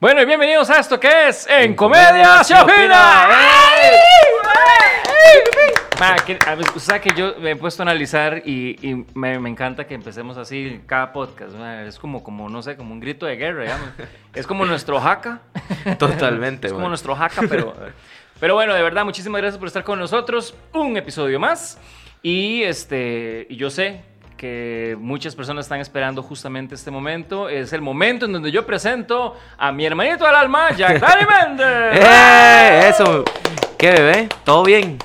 Bueno, y bienvenidos a esto que es En Comedia se opina. Ma, que- a ver, Usted sabe que yo me he puesto a analizar y, y me, me encanta que empecemos así cada podcast. Es como, como, no sé, como un grito de guerra, digamos. Es como nuestro jaca. Totalmente, Es como man. nuestro jaca, pero, pero bueno, de verdad, muchísimas gracias por estar con nosotros. Un episodio más. Y este, y yo sé que muchas personas están esperando justamente este momento. Es el momento en donde yo presento a mi hermanito del alma, Jack Dani Méndez. ¡Eh! Eso. ¿Qué bebé? ¿Todo bien?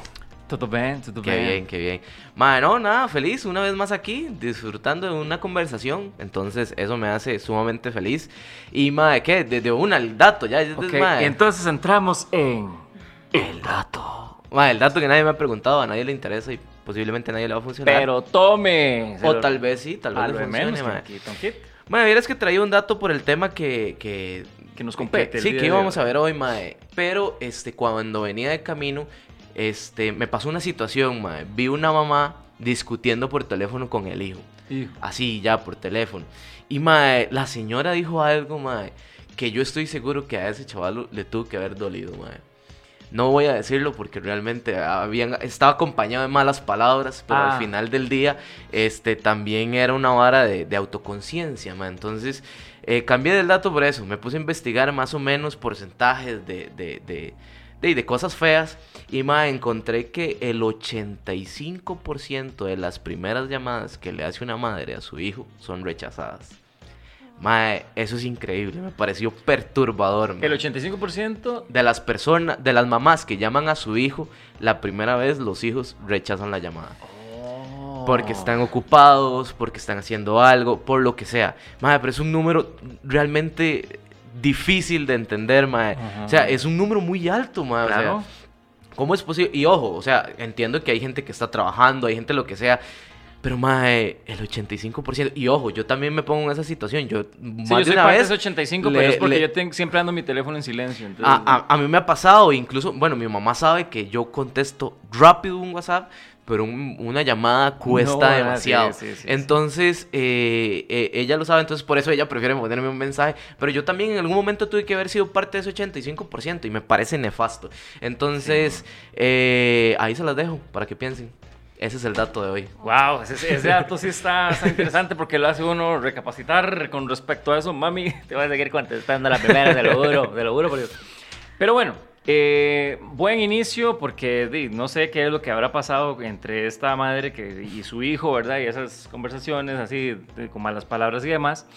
Todo bien, todo Qué bien, qué bien. Madre, no, nada, feliz una vez más aquí, disfrutando de una conversación. Entonces, eso me hace sumamente feliz. Y, madre, ¿qué? Desde una, el dato, ya. madre. entonces entramos en el dato. Madre, el dato que nadie me ha preguntado, a nadie le interesa y posiblemente nadie le va a funcionar. Pero tome. o tal vez sí, tal vez a le funcione, menos que aquí, Tom Kit, vieras que traía un dato por el tema que... que que nos compete. Sí, que íbamos a ver hoy, mae. Pero, este, cuando venía de camino, este, me pasó una situación, mae. Vi una mamá discutiendo por teléfono con el hijo. Hijo. Así, ya, por teléfono. Y, mae, la señora dijo algo, mae, que yo estoy seguro que a ese chaval le tuvo que haber dolido, mae. No voy a decirlo porque realmente habían, estaba acompañado de malas palabras, pero Ah. al final del día este, también era una vara de, de autoconciencia. Entonces, eh, cambié del dato por eso. Me puse a investigar más o menos porcentajes de, de, de, de- de cosas feas y, ma, encontré que el 85% de las primeras llamadas que le hace una madre a su hijo son rechazadas. Mae, eso es increíble, me pareció perturbador. mae El 85% de las personas, de las mamás que llaman a su hijo, la primera vez los hijos rechazan la llamada. Porque están ocupados, porque están haciendo algo, por lo que sea. Madre, pero es un número realmente difícil de entender, madre. Ajá. O sea, es un número muy alto. O sea, Claro. ¿Cómo es posible? Y ojo, o sea, entiendo que hay gente que está trabajando, hay gente lo que sea. Pero, madre, el 85%. Y ojo, yo también me pongo en esa situación. Yo, Sí, más yo de soy una parte de vez, ese 85, le- pero es porque le- yo tengo- siempre ando mi teléfono en silencio. entonces- a, a- a mí me ha pasado, incluso, bueno, mi mamá sabe que yo contesto rápido un WhatsApp, pero un- una llamada cuesta No, ah, demasiado. sí, sí. entonces, eh, eh, ella lo sabe, entonces por eso ella prefiere ponerme un mensaje. Pero yo también en algún momento tuve que haber sido parte de ese 85% y me parece nefasto. Entonces, eh, ahí se las dejo para que piensen. Ese es el dato de hoy. Wow, ese, ese dato sí está, está interesante porque lo hace uno recapacitar con respecto a eso. Mami, te voy a seguir contestando la primera, te lo juro, te lo juro por Dios. Pero bueno, eh, buen inicio porque no sé qué es lo que habrá pasado entre esta madre y su hijo, ¿verdad? Y esas conversaciones así, de- con malas palabras y demás.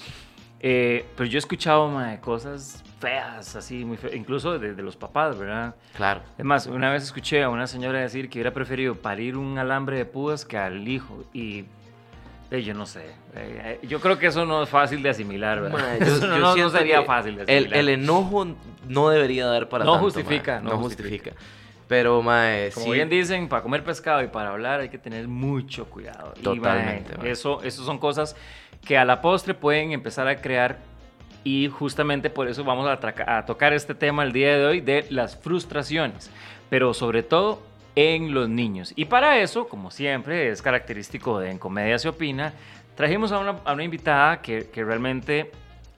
Eh, pero yo he escuchado mae, cosas feas, así, muy feas, incluso de, de los papás, ¿verdad? Claro. Es más, una vez escuché a una señora decir que hubiera preferido parir un alambre de púas que al hijo. Y eh, yo no sé. eh, eh, yo creo que eso no es fácil de asimilar, ¿verdad? Yo- eso no, no sería fácil de el, asimilar. el enojo no debería dar para No tanto, justifica, mae. no no justifica. justifica. Pero, mae, Como sí. bien dicen, para comer pescado y para hablar hay que tener mucho cuidado. Y, Totalmente, mae, mae. eso, eso son cosas que a la postre pueden empezar a crear y justamente por eso vamos a, a tocar este tema el día de hoy de las frustraciones, pero sobre todo en los niños. Y para eso, como siempre, es característico de En Comedia se opina, trajimos a una, a una invitada que, que realmente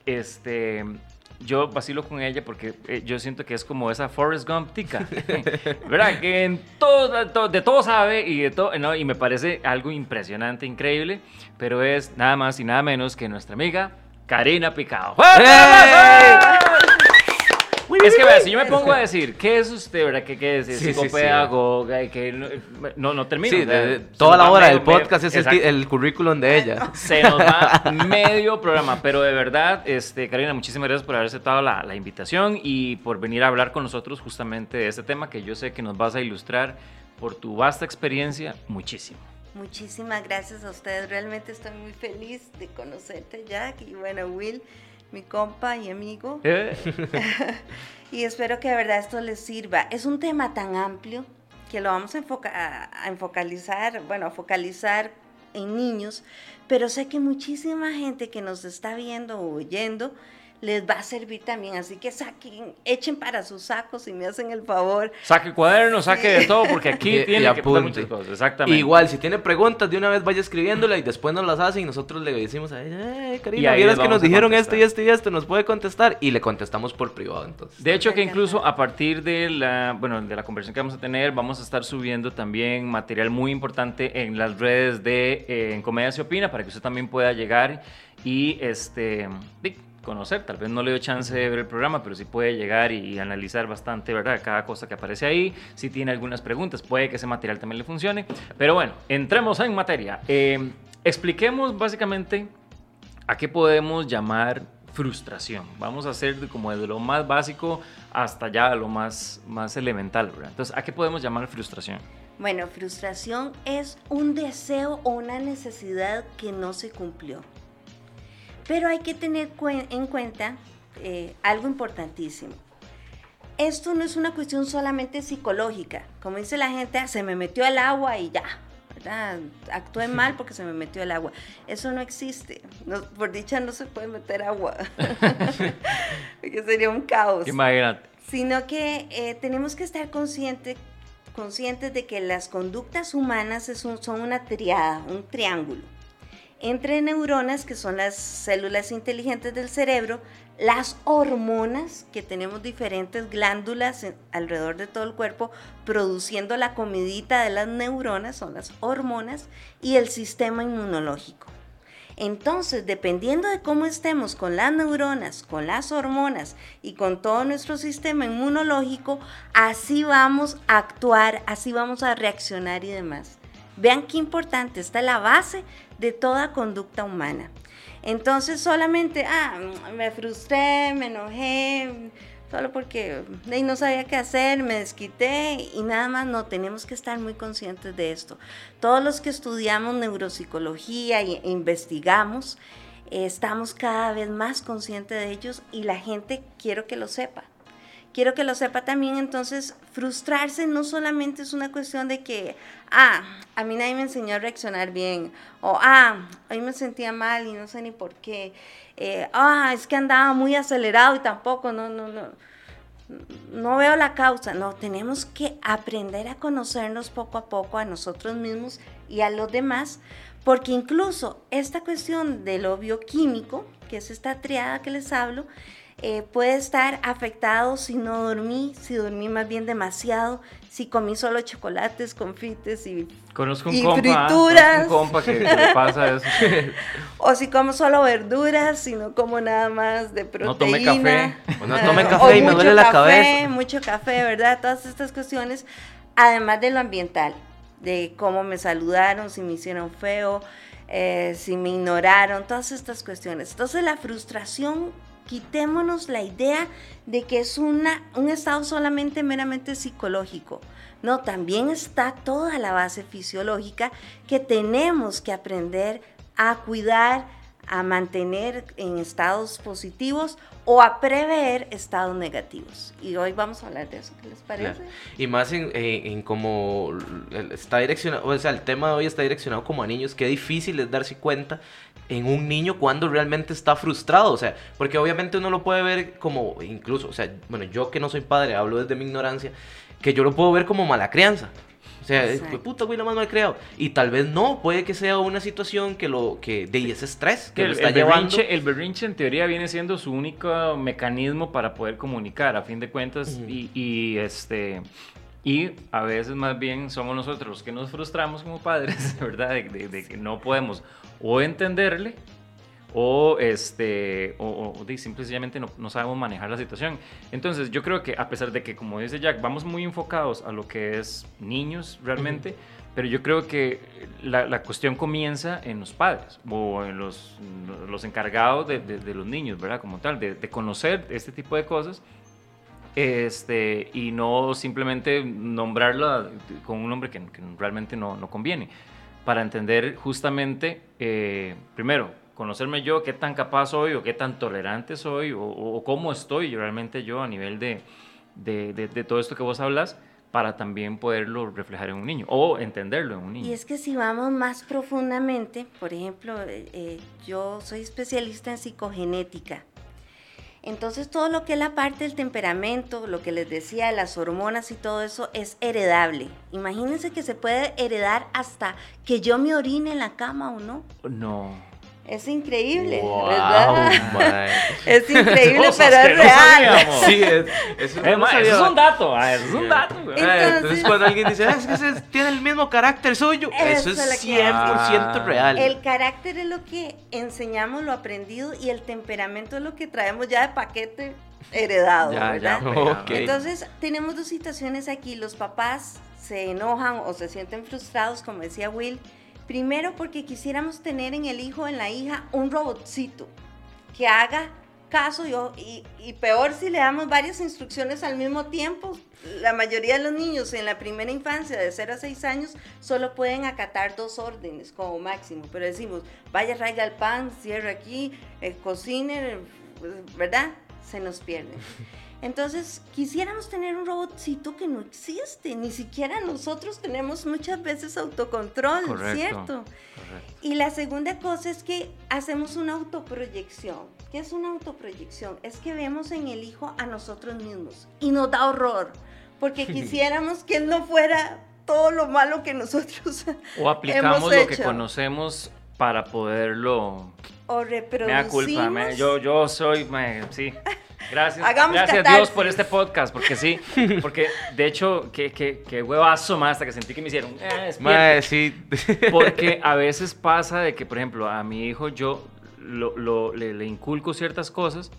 este, yo vacilo con ella porque eh, yo siento que es como esa Forrest Gump tica, ¿verdad? Que en todo, to- de todo sabe y de todo, no, y me parece algo impresionante, increíble, pero es nada más y nada menos que nuestra amiga Karina Picado. ¡Fuerte el aplauso! Es que, vea, si yo me pongo a decir, ¿qué es usted, verdad? ¿Qué, qué es? Sí, sí, Psicopedagoga, y que no, no, no termino. Sí, de- toda la hora del podcast es el, el currículum de ella. Se nos va medio programa, pero de verdad, este, Karina, muchísimas gracias por haber aceptado la, la invitación y por venir a hablar con nosotros justamente de este tema que yo sé que nos vas a ilustrar por tu vasta experiencia muchísimo. Muchísimas gracias a ustedes. Realmente estoy muy feliz de conocerte, Jack. Y bueno, Will, mi compa y amigo. Eh, Y espero que de verdad esto les sirva. Es un tema tan amplio que lo vamos a, enfoca- a- a enfocalizar, bueno, a focalizar en niños, pero sé que muchísima gente que nos está viendo o oyendo les va a servir también. Así que saquen, echen para sus sacos si me hacen el favor. Saque cuadernos, saque de todo, porque aquí Y- tiene que pasar muchas cosas. Exactamente. Igual, si tiene preguntas, de una vez vaya escribiéndola y después nos las hace y nosotros le decimos a ella, eh, Karina, vieras que nos dijeron esto y esto y esto, nos puede contestar y le contestamos por privado entonces. De hecho, que incluso a partir de la, bueno, de la conversación que vamos a tener, vamos a estar subiendo también material muy importante en las redes de eh, En Comedia se opina para que usted también pueda llegar y este, conocer. Tal vez no le dio chance de ver el programa, pero sí puede llegar y analizar bastante, ¿verdad? Cada cosa que aparece ahí. Si tiene algunas preguntas, puede que ese material también le funcione. Pero bueno, entremos en materia. Eh, expliquemos básicamente ¿A qué podemos llamar frustración? Vamos a hacer de- como desde lo más básico hasta ya lo más, más elemental, ¿verdad? Entonces, ¿a qué podemos llamar frustración? Bueno, frustración es un deseo o una necesidad que no se cumplió. Pero hay que tener cuen- en cuenta eh, algo importantísimo. Esto no es una cuestión solamente psicológica. Como dice la gente, "Ah, se me metió el agua y ya. ¿verdad? Actué mal porque se me metió el agua. Eso no existe. No- por dicha no se puede meter agua. porque sería un caos Imagínate. sino que eh, tenemos que estar consciente- conscientes de que las conductas humanas son una triada, un triángulo. Entre neuronas, que son las células inteligentes del cerebro, las hormonas, que tenemos diferentes glándulas alrededor de todo el cuerpo, produciendo la comidita de las neuronas, son las hormonas, y el sistema inmunológico. Entonces, dependiendo de cómo estemos con las neuronas, con las hormonas y con todo nuestro sistema inmunológico, así vamos a actuar, así vamos a reaccionar y demás. Vean qué importante, está la base de toda conducta humana. Entonces, solamente, ah, me frustré, me enojé, solo porque no sabía qué hacer, me desquité y nada más, no, tenemos que estar muy conscientes de esto. Todos los que estudiamos neuropsicología e investigamos, estamos cada vez más conscientes de ellos y la gente quiero que lo sepa. Quiero que lo sepa también, entonces, frustrarse no solamente es una cuestión de que, ah, a mí nadie me enseñó a reaccionar bien, o ah, hoy me sentía mal y no sé ni por qué, eh, ah, es que andaba muy acelerado y tampoco, no, no, no, no veo la causa. No, tenemos que aprender a conocernos poco a poco a nosotros mismos y a los demás, porque incluso esta cuestión de lo bioquímico, que es esta triada que les hablo, eh, puede estar afectado si no dormí, si dormí más bien demasiado, si comí solo chocolates, confites y Conozco un Y compa, frituras. Conozco un compa que, que le pasa eso. o si como solo verduras, si no como nada más de proteína. No tome café. O no tome o café y me mucho duele la café, cabeza. Mucho café, ¿verdad? Todas estas cuestiones, además de lo ambiental, de cómo me saludaron, si me hicieron feo, eh, si me ignoraron, todas estas cuestiones. Entonces la frustración, quitémonos la idea de que es una, un estado solamente meramente psicológico. No, también está toda la base fisiológica que tenemos que aprender a cuidar, a mantener en estados positivos o a prever estados negativos. Y hoy vamos a hablar de eso, ¿qué les parece? Y más en, en, en como el- está direccionado, o sea, el tema de hoy está direccionado como a niños, qué difícil es darse cuenta en un niño cuando realmente está frustrado, o sea, porque obviamente uno lo puede ver como, incluso, o sea, bueno, yo que no soy padre, hablo desde mi ignorancia, que yo lo puedo ver como mala crianza. O sea, Exacto. puta, güey, la más mal creado. Y tal vez no, puede que sea una situación que lo, que de ese estrés que el, lo está el llevando. berrinche, el berrinche en teoría viene siendo su único mecanismo para poder comunicar, a fin de cuentas, Ujú. y, y, este... Y a veces más bien somos nosotros los que nos frustramos como padres, ¿verdad? De, de- de que no podemos o entenderle o, este, o, o de simple y sencillamente no, no sabemos manejar la situación. Entonces yo creo que a pesar de que, como dice Jack, vamos muy enfocados a lo que es niños realmente, pero yo creo que la, la cuestión comienza en los padres o en los, los encargados de, de- de los niños, ¿verdad? Como tal, de, de conocer este tipo de cosas este, y no simplemente nombrarla con un nombre que, que realmente no, no conviene. Para entender justamente, eh, primero, conocerme yo, qué tan capaz soy o qué tan tolerante soy o, o cómo estoy realmente yo a nivel de, de, de- de todo esto que vos hablas para también poderlo reflejar en un niño o entenderlo en un niño. Y es que si vamos más profundamente, por ejemplo, eh, eh, yo soy especialista en psicogenética. Entonces todo lo que es la parte del temperamento, lo que les decía, las hormonas y todo eso es heredable. Imagínense que se puede heredar hasta que yo me orine en la cama o no. No. Es increíble, Wow, ¿verdad? Es increíble, Cosas pero que es no real. sabíamos. Sí, es, eso Eh, no ma, eso es un dato, eso es un dato. güey. Ah, Entonces, Entonces- cuando alguien dice, "Ah, es que ese tiene el mismo carácter suyo, eso, Eso es lo es que 100% es. real. El carácter es lo que enseñamos, lo aprendido, y el temperamento es lo que traemos ya de paquete heredado, Ya, ya, ¿verdad? pegado. Ok. Entonces, tenemos dos situaciones aquí. Los papás se enojan o se sienten frustrados, como decía Will. Primero, porque quisiéramos tener en el hijo en la hija un robotcito que haga caso y, y, peor si le damos varias instrucciones al mismo tiempo. La mayoría de los niños en la primera infancia, de 0 a 6 años, solo pueden acatar dos órdenes como máximo. Pero decimos, vaya, raiga el pan, cierre aquí, eh, cocine, eh, ¿verdad? Se nos pierde. Entonces, quisiéramos tener un robotcito que no existe. Ni siquiera nosotros tenemos muchas veces autocontrol, Correcto. ¿cierto? Correcto. Y la segunda cosa es que hacemos una autoproyección. ¿Qué es una autoproyección? Es que vemos en el hijo a nosotros mismos y nos da horror, porque quisiéramos que él no fuera todo lo malo que nosotros O aplicamos hemos lo que hecho. conocemos para poderlo. o Me da culpa, me- yo, yo soy, me- sí. Gracias, Hagamos gracias catarsis. Dios por este podcast, porque sí, porque de hecho, qué, qué, qué huevazo más hasta que sentí que me hicieron. Eh. Mae, sí. Porque a veces pasa de que, por ejemplo, a mi hijo yo lo, lo- le, le inculco ciertas cosas,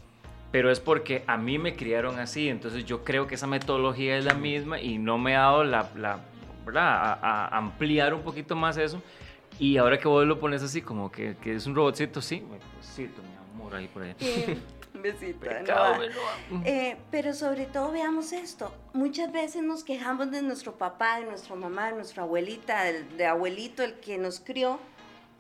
pero es porque a mí me criaron así, entonces yo creo que esa metodología es la misma y no me ha dado la, la ¿verdad? A, a ampliar un poquito más eso. Y ahora que vos lo pones así, como que, que es un robotcito, sí, un robotcito, mi amor, ahí por ahí. Un besito. no Pecado, bueno. Eh, pero sobre todo veamos esto. Muchas veces nos quejamos de nuestro papá, de nuestra mamá, de nuestra abuelita, del de abuelito, el que nos crió.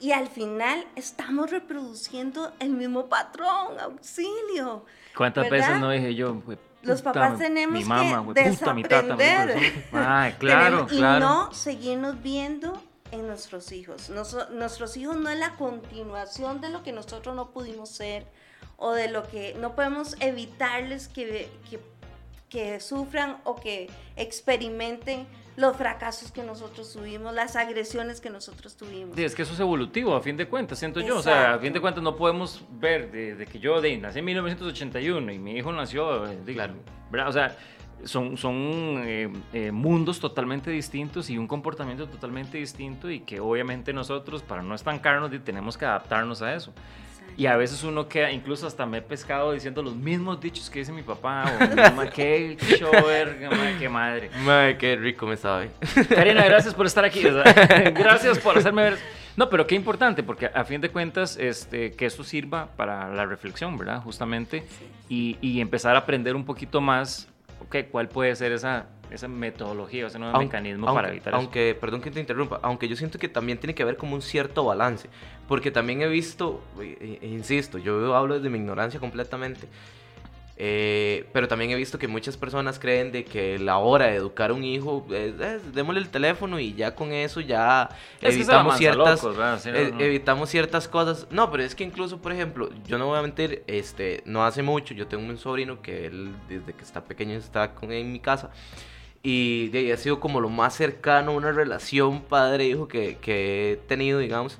Y al final estamos reproduciendo el mismo patrón, auxilio. ¿Cuántas ¿verdad? veces no dije yo? "Hue Los papás tenemos mi mamá, que puta, mi tata, mi desaprender. persona". Ay, claro, Tenemos- claro. Y no seguirnos viendo en nuestros hijos. Noso- nuestros hijos no es la continuación de lo que nosotros no pudimos ser o de lo que no podemos evitarles que, que, que sufran o que experimenten los fracasos que nosotros tuvimos, las agresiones que nosotros tuvimos. Sí, es que eso es evolutivo, a fin de cuentas, siento yo. O sea, a Exacto. fin de cuentas no podemos ver de, de que yo de, nací en 1981 y mi hijo nació, eh, de- Claro. ¿verdad? O sea, son, son eh, eh, mundos totalmente distintos y un comportamiento totalmente distinto y que obviamente nosotros, para no estancarnos, tenemos que adaptarnos a eso. Y a veces uno queda, incluso hasta me he pescado diciendo los mismos dichos que dice mi papá o mi mamá, qué ma, qué madre. Mae, qué rico me sabe. Karina, gracias por estar aquí. o sea, gracias por hacerme ver. No, pero qué importante, porque a fin de cuentas, este, que esto sirva para la reflexión, ¿verdad? Justamente, y, y empezar a aprender un poquito más, ok, cuál puede ser esa, esa metodología, ese nuevo Aunque- mecanismo aunque, para evitar aunque, perdón que te interrumpa, aunque yo siento que también tiene que ver como un cierto balance, porque también he visto, e- e- insisto, yo hablo desde mi ignorancia completamente, eh, pero también he visto que muchas personas creen de que la hora de educar a un hijo es, es, démosle el teléfono y ya con eso ya. Es evitamos ciertas locos, ¿verdad? Sí, no, eh, no. evitamos ciertas cosas. No, pero es que incluso, por ejemplo, yo no voy a mentir, este, no hace mucho, yo tengo un sobrino que él desde que está pequeño está con, en mi casa. Y de ahí ha sido como lo más cercano a una relación padre-hijo que, que he tenido, digamos.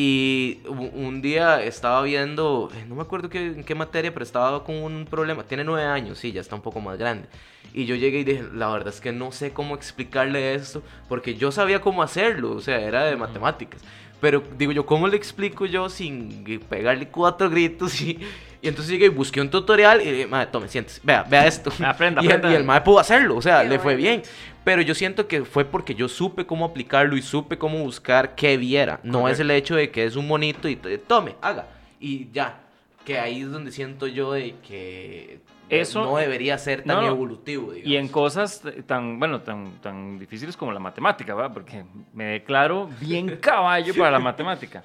Y un día estaba viendo, eh, no me acuerdo qué, en qué materia, pero estaba con un problema. Tiene nueve años, sí, ya está un poco más grande. Y yo llegué y dije, la verdad es que no sé cómo explicarle esto, porque yo sabía cómo hacerlo, o sea, era de matemáticas. Pero digo yo, ¿cómo le explico yo sin pegarle cuatro gritos? Y, y entonces llegué y busqué un tutorial y le dije, madre, tome, siéntese, vea, vea esto. Aprenda, y, el- aprenda. y el madre pudo hacerlo, o sea, Qué le fue bueno. bien. Pero yo siento que fue porque yo supe cómo aplicarlo y supe cómo buscar que viera. No es el hecho de que es un monito y tome, haga. Y ya. Que ahí es donde siento yo de que Eso- no debería ser tan no. evolutivo, digamos. Y en cosas tan, bueno, tan, tan difíciles como la matemática, ¿verdad? Porque me declaro bien caballo para la matemática.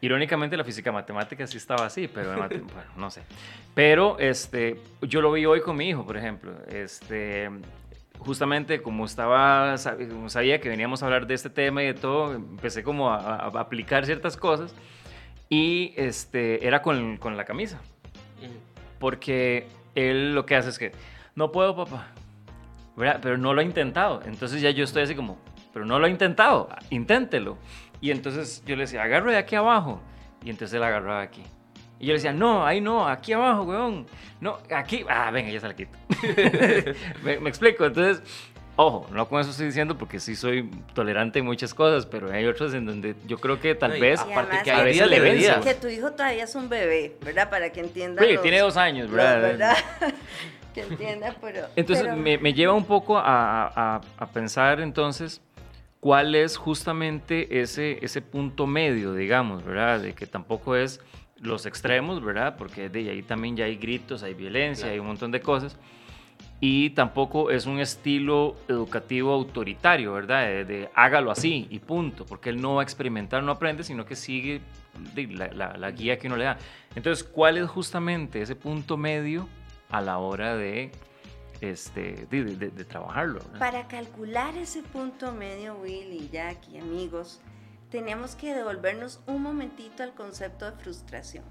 Irónicamente la física matemática sí estaba así, pero bueno, no sé. Pero este, yo lo vi hoy con mi hijo, por ejemplo. Este, justamente como estaba, sabía que veníamos a hablar de este tema y de todo, empecé como a, aplicar ciertas cosas y este, era con, con la camisa Ujú. porque él lo que hace es que, no puedo, papá, ¿verdad? Pero no lo ha intentado. Entonces ya yo estoy así como, pero no lo ha intentado, inténtelo. Y entonces yo le decía, agarro de aquí abajo. Y entonces él agarraba aquí. Y yo le decía, no, ahí no, aquí abajo, weón. No, aquí. Ah, venga, ya se la quito. me, me, explico. Entonces, ojo, no con eso estoy diciendo porque sí soy tolerante en muchas cosas, pero hay otras en donde yo creo que tal No, y vez. aparte que a veces le días. Que tu hijo todavía es un bebé, ¿verdad? Para que entienda. Sí, los- tiene dos años, los- ¿verdad? ¿verdad? que entienda, pero. Entonces pero- me, me lleva un poco a, a- a pensar entonces cuál es justamente ese, ese punto medio, digamos, ¿verdad? De que tampoco es los extremos, ¿verdad? Porque de ahí también ya hay gritos, hay violencia, Claro. hay un montón de cosas. Y tampoco es un estilo educativo autoritario, ¿verdad? De, de hágalo así y punto, porque él no va a experimentar, no aprende, sino que sigue la, la- la guía que uno le da. Entonces, ¿cuál es justamente ese punto medio a la hora de, este, de, de- de trabajarlo? ¿verdad? Para calcular ese punto medio, Will y Jackie, amigos, tenemos que devolvernos un momentito al concepto de frustración.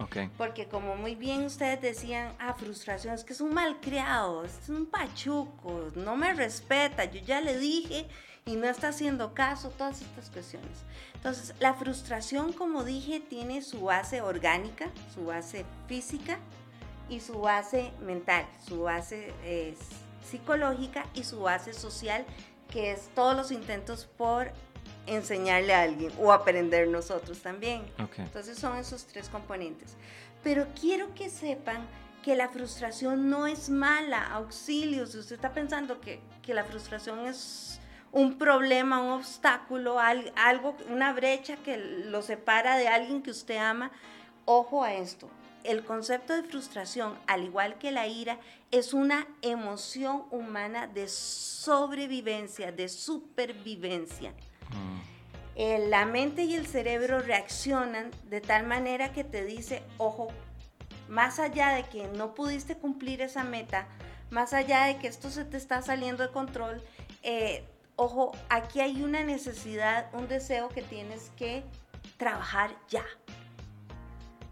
Ok. Porque como muy bien ustedes decían, ah, frustración, es que es un malcriado, es un pachuco, no me respeta, yo ya le dije y no está haciendo caso, todas estas cuestiones. Entonces, la frustración, como dije, tiene su base orgánica, su base física y su base mental, su base eh, psicológica y su base social, que es todos los intentos por enseñarle a alguien o aprender nosotros también. Entonces son esos tres componentes. Pero quiero que sepan que la frustración no es mala, auxilio. Si usted está pensando que, que la frustración es un problema, un obstáculo, al- algo, una brecha que lo separa de alguien que usted ama, ojo a esto. El concepto de frustración, al igual que la ira, es una emoción humana de sobrevivencia, de supervivencia. Mm, Eh, la mente y el cerebro reaccionan de tal manera que te dice, ojo, más allá de que no pudiste cumplir esa meta, más allá de que esto se te está saliendo de control, eh, ojo, aquí hay una necesidad, un deseo que tienes que trabajar ya.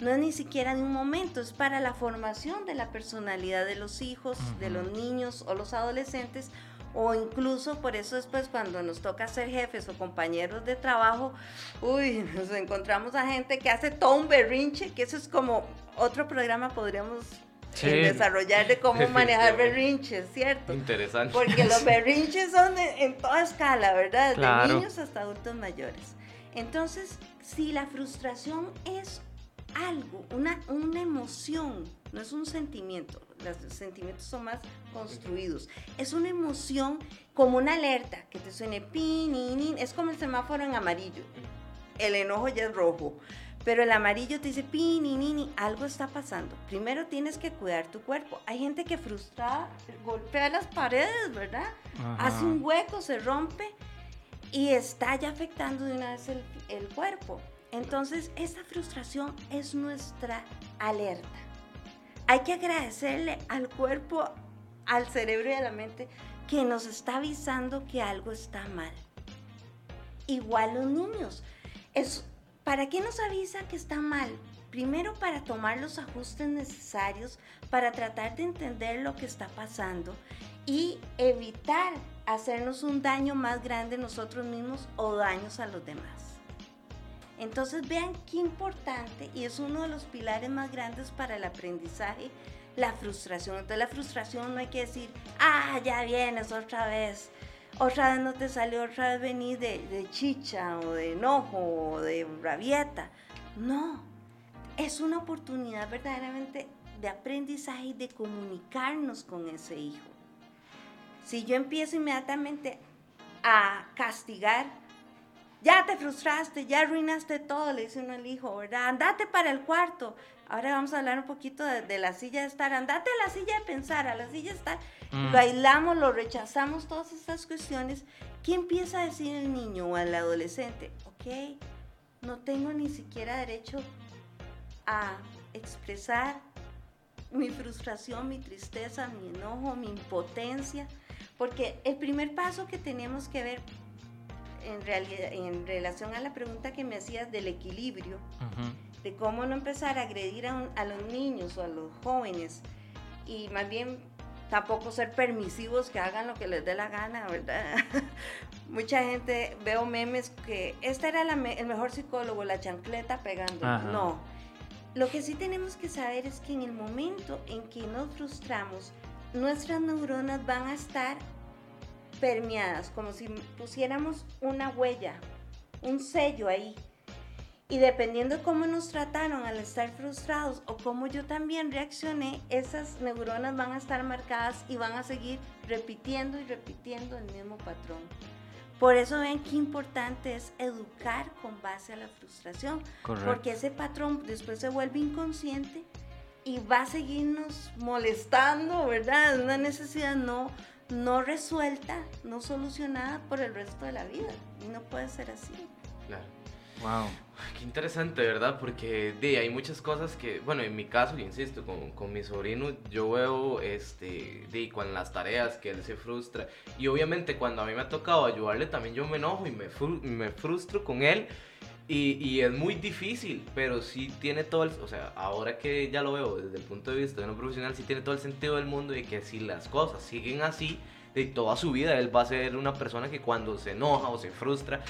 No es ni siquiera de un momento, es para la formación de la personalidad de los hijos, de los niños o los adolescentes, o incluso por eso después cuando nos toca ser jefes o compañeros de trabajo, uy, nos encontramos a gente que hace todo un berrinche, que eso es como otro programa podríamos Sí. desarrollar de cómo manejar berrinches, ¿cierto? Interesante. Porque los berrinches son de- en toda escala, ¿verdad? Desde Claro. niños hasta adultos mayores. Entonces, si la frustración es algo, una, una emoción, no es un sentimiento, los sentimientos son más construidos, es una emoción como una alerta que te suene pin, nin, es como el semáforo en amarillo, el enojo ya es rojo. Pero el amarillo te dice, pini, nini, algo está pasando. Primero tienes que cuidar tu cuerpo. Hay gente que frustrada golpea las paredes, ¿verdad? Ajá. Hace un hueco, se rompe y está ya afectando de una vez el, el cuerpo. Entonces, esta frustración es nuestra alerta. Hay que agradecerle al cuerpo, al cerebro y a la mente que nos está avisando que algo está mal. Igual los niños. Es, ¿Para qué nos avisa que está mal? Primero para tomar los ajustes necesarios para tratar de entender lo que está pasando y evitar hacernos un daño más grande nosotros mismos o daños a los demás. Entonces vean qué importante y es uno de los pilares más grandes para el aprendizaje, la frustración. Entonces la frustración no hay que decir, ah, ya vienes otra vez, otra vez no te salió, otra vez venís de, de chicha o de enojo o de rabieta. No, es una oportunidad verdaderamente de aprendizaje y de comunicarnos con ese hijo. Si yo empiezo inmediatamente a castigar, ya te frustraste, ya arruinaste todo, le dice uno al hijo, ¿verdad? Andate para el cuarto. Ahora vamos a hablar un poquito de, de la silla de estar. Andate a la silla de pensar, a la silla de estar. Mm. Lo aislamos, lo rechazamos, todas estas cuestiones. ¿Qué empieza a decir el niño o el adolescente? Ok, no tengo ni siquiera derecho a expresar mi frustración, mi tristeza, mi enojo, mi impotencia. Porque el primer paso que tenemos que ver en, realidad, en relación a la pregunta que me hacías del equilibrio, de cómo no empezar a agredir a, a los niños o a los jóvenes y más bien tampoco ser permisivos que hagan lo que les dé la gana, ¿verdad? Mucha gente, veo memes que este era el mejor psicólogo, la chancleta pegando. No. Lo que sí tenemos que saber es que en el momento en que nos frustramos, nuestras neuronas van a estar permeadas, como si pusiéramos una huella, un sello ahí. Y dependiendo de cómo nos trataron al estar frustrados o cómo yo también reaccioné, esas neuronas van a estar marcadas y van a seguir repitiendo y repitiendo el mismo patrón. Por eso ven qué importante es educar con base a la frustración, porque ese patrón después se vuelve inconsciente y va a seguirnos molestando, ¿verdad? Una necesidad no, no resuelta, no solucionada por el resto de la vida. Y no puede ser así. Claro. Wow. Qué interesante, ¿verdad? Porque de, hay muchas cosas que, bueno, en mi caso, insisto, con, con mi sobrino, yo veo, este, de, con las tareas que él se frustra. Y obviamente cuando a mí me ha tocado ayudarle, también yo me enojo y me, me frustro con él. Y, y, es muy difícil, pero sí tiene todo el, o sea, ahora que ya lo veo desde el punto de vista de un profesional, sí tiene todo el sentido del mundo y que si las cosas siguen así, de toda su vida él va a ser una persona que cuando se enoja o se frustra,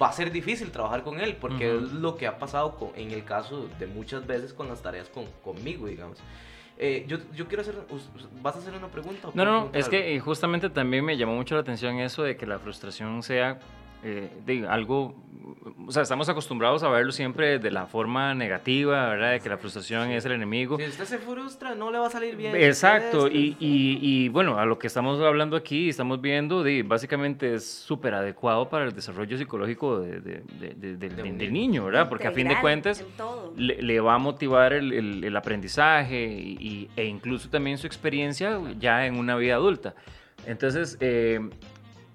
va a ser difícil trabajar con él, porque es lo que ha pasado con, en el caso de muchas veces con las tareas con, conmigo, digamos. Eh, yo, yo, quiero hacer, ¿vas a hacer una pregunta? No, no, es que justamente también me llamó mucho la atención eso de que la frustración sea eh, de algo, o sea, estamos acostumbrados a verlo siempre de la forma negativa, ¿verdad? De que la frustración es el enemigo. Si usted se frustra, no le va a salir bien. Exacto, y, y, y, bueno, a lo que estamos hablando aquí, estamos viendo, de, básicamente es súper adecuado para el desarrollo psicológico de, de, del, niño, ¿verdad? Porque a fin de cuentas le, le, va a motivar el, el, el aprendizaje y, e incluso también su experiencia ya en una vida adulta. Entonces, eh,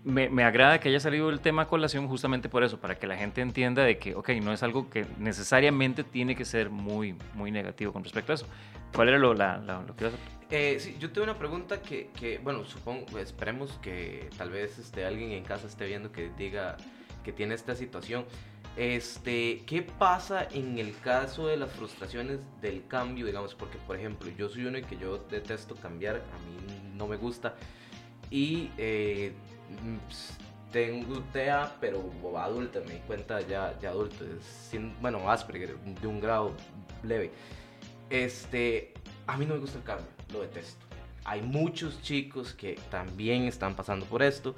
me, me, agrada que haya salido el tema colación justamente por eso, para que la gente entienda de que, ok, no es algo que necesariamente tiene que ser muy, muy negativo con respecto a eso. ¿Cuál era lo, la, lo que ibas a... Eh, sí, yo tengo una pregunta que, que, bueno, supongo, esperemos que tal vez este, alguien en casa esté viendo que diga que tiene esta situación. Este, ¿qué pasa en el caso de las frustraciones del cambio, digamos? Porque, por ejemplo, yo soy uno que yo detesto cambiar, a mí no me gusta. Y eh, tengo TEA, pero adulta, me di cuenta ya, ya adulto, sin, bueno, Asperger, de un grado leve. Este, a mí no me gusta el cambio, lo detesto. Hay muchos chicos que también están pasando por esto,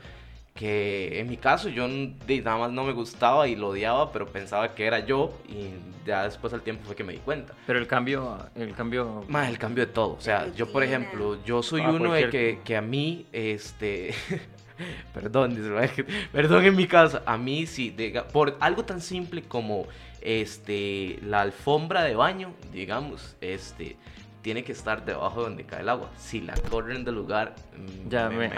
que en mi caso yo nada más no me gustaba y lo odiaba, pero pensaba que era yo y ya después al tiempo fue que me di cuenta. Pero el cambio, el cambio... Más el cambio de todo, o sea, yo por ejemplo, yo soy ah, uno de que, que a mí, este... perdón, perdón en mi casa, a mí sí, por algo tan simple como este, la alfombra de baño, digamos, este, tiene que estar debajo de donde cae el agua. Si la corren del lugar, mm, ya me,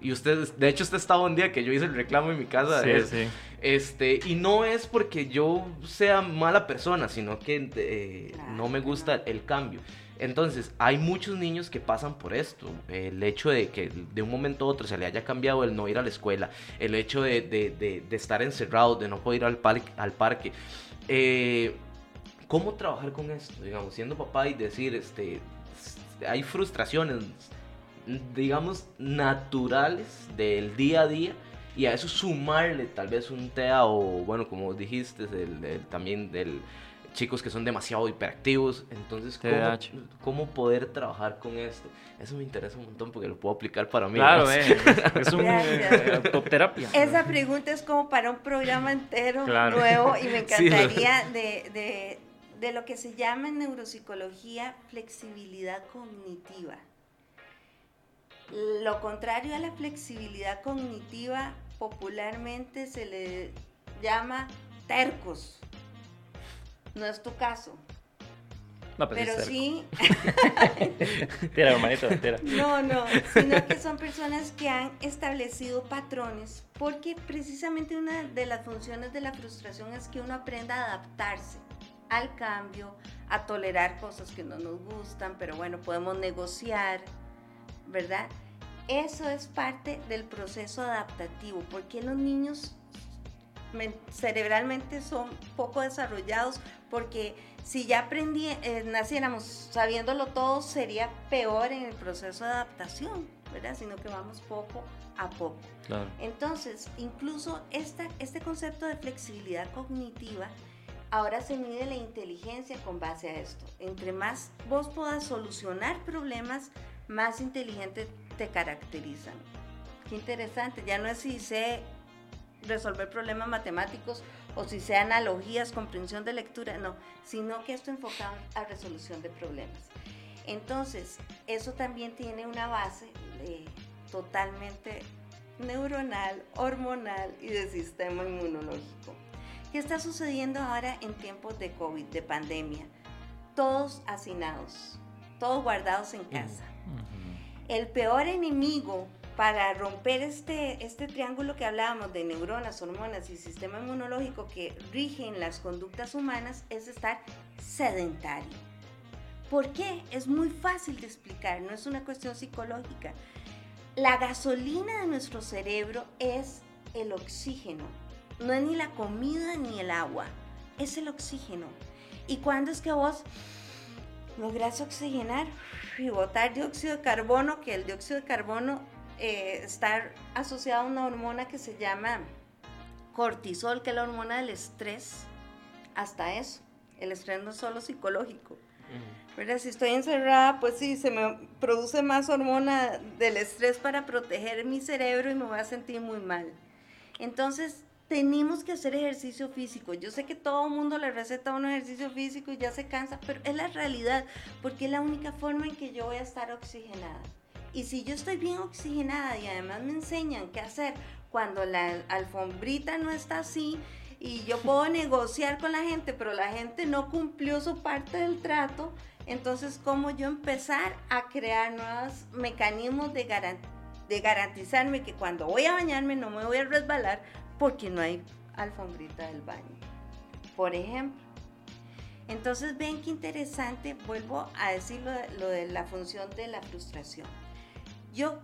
y usted, de hecho, usted estaba un día que yo hice el reclamo en mi casa. Sí, sí. Este, y no es porque yo sea mala persona, sino que eh, no me gusta el cambio. Entonces, hay muchos niños que pasan por esto. El hecho de que de un momento a otro se le haya cambiado el no ir a la escuela, el hecho de, estar encerrado, de no poder ir al, parque. Al parque. Eh, ¿Cómo trabajar con esto? Digamos, siendo papá y decir, este, hay frustraciones, digamos, naturales del día a día y a eso sumarle tal vez un TEA o, bueno, como dijiste, también del chicos que son demasiado hiperactivos. Entonces, ¿cómo, poder trabajar con esto? Eso me interesa un montón porque lo puedo aplicar para mí. Claro, eh, es un eh, terapia. Esa pregunta es como para un programa entero nuevo y me encantaría de, de, de lo que se llama en neuropsicología flexibilidad cognitiva. Lo contrario a la flexibilidad cognitiva popularmente se le llama tercos. No es tu caso. No, pues pero sí. tira, hermanito, tira. No, no, sino que son personas que han establecido patrones, porque precisamente una de las funciones de la frustración es que uno aprenda a adaptarse al cambio, a tolerar cosas que no nos gustan, pero bueno, podemos negociar, ¿verdad? Eso es parte del proceso adaptativo, porque los niños cerebralmente son poco desarrollados porque si ya aprendí, eh, naciéramos sabiéndolo todo, sería peor en el proceso de adaptación, ¿verdad? Sino que vamos poco a poco. Entonces, incluso esta, este concepto de flexibilidad cognitiva, ahora se mide la inteligencia con base a esto. Entre más vos puedas solucionar problemas, más inteligente te caracterizan. Qué interesante, ya no es si sé resolver problemas matemáticos o si sea analogías, comprensión de lectura, no, sino que esto enfocado a resolución de problemas. Entonces, eso también tiene una base totalmente neuronal, hormonal y de sistema inmunológico. ¿Qué está sucediendo ahora en tiempos de COVID, de pandemia? Todos hacinados, todos guardados en casa. El peor enemigo para romper este, este triángulo que hablábamos de neuronas, hormonas y sistema inmunológico que rigen las conductas humanas es estar sedentario. ¿Por qué? Es muy fácil de explicar, no es una cuestión psicológica. La gasolina de nuestro cerebro es el oxígeno. No es ni la comida ni el agua, es el oxígeno. ¿Y cuándo es que vos logras oxigenar y botar dióxido de carbono? Que el dióxido de carbono eh, está asociado a una hormona que se llama cortisol, que es la hormona del estrés. Hasta eso. El estrés no es solo psicológico. Si estoy encerrada, pues sí, se me produce más hormona del estrés para proteger mi cerebro y me voy a sentir muy mal. Entonces, tenemos que hacer ejercicio físico. Yo sé que todo el mundo le receta un ejercicio físico y ya se cansa, pero es la realidad, porque es la única forma en que yo voy a estar oxigenada. Y si yo estoy bien oxigenada y además me enseñan qué hacer cuando la alfombrita no está así, y yo puedo negociar con la gente, pero la gente no cumplió su parte del trato, entonces cómo yo empezar a crear nuevos mecanismos de, de garantizarme que cuando voy a bañarme no me voy a resbalar porque no hay alfombrita del baño, por ejemplo. Entonces ven qué interesante, vuelvo a decir lo de la función de la frustración. Yo,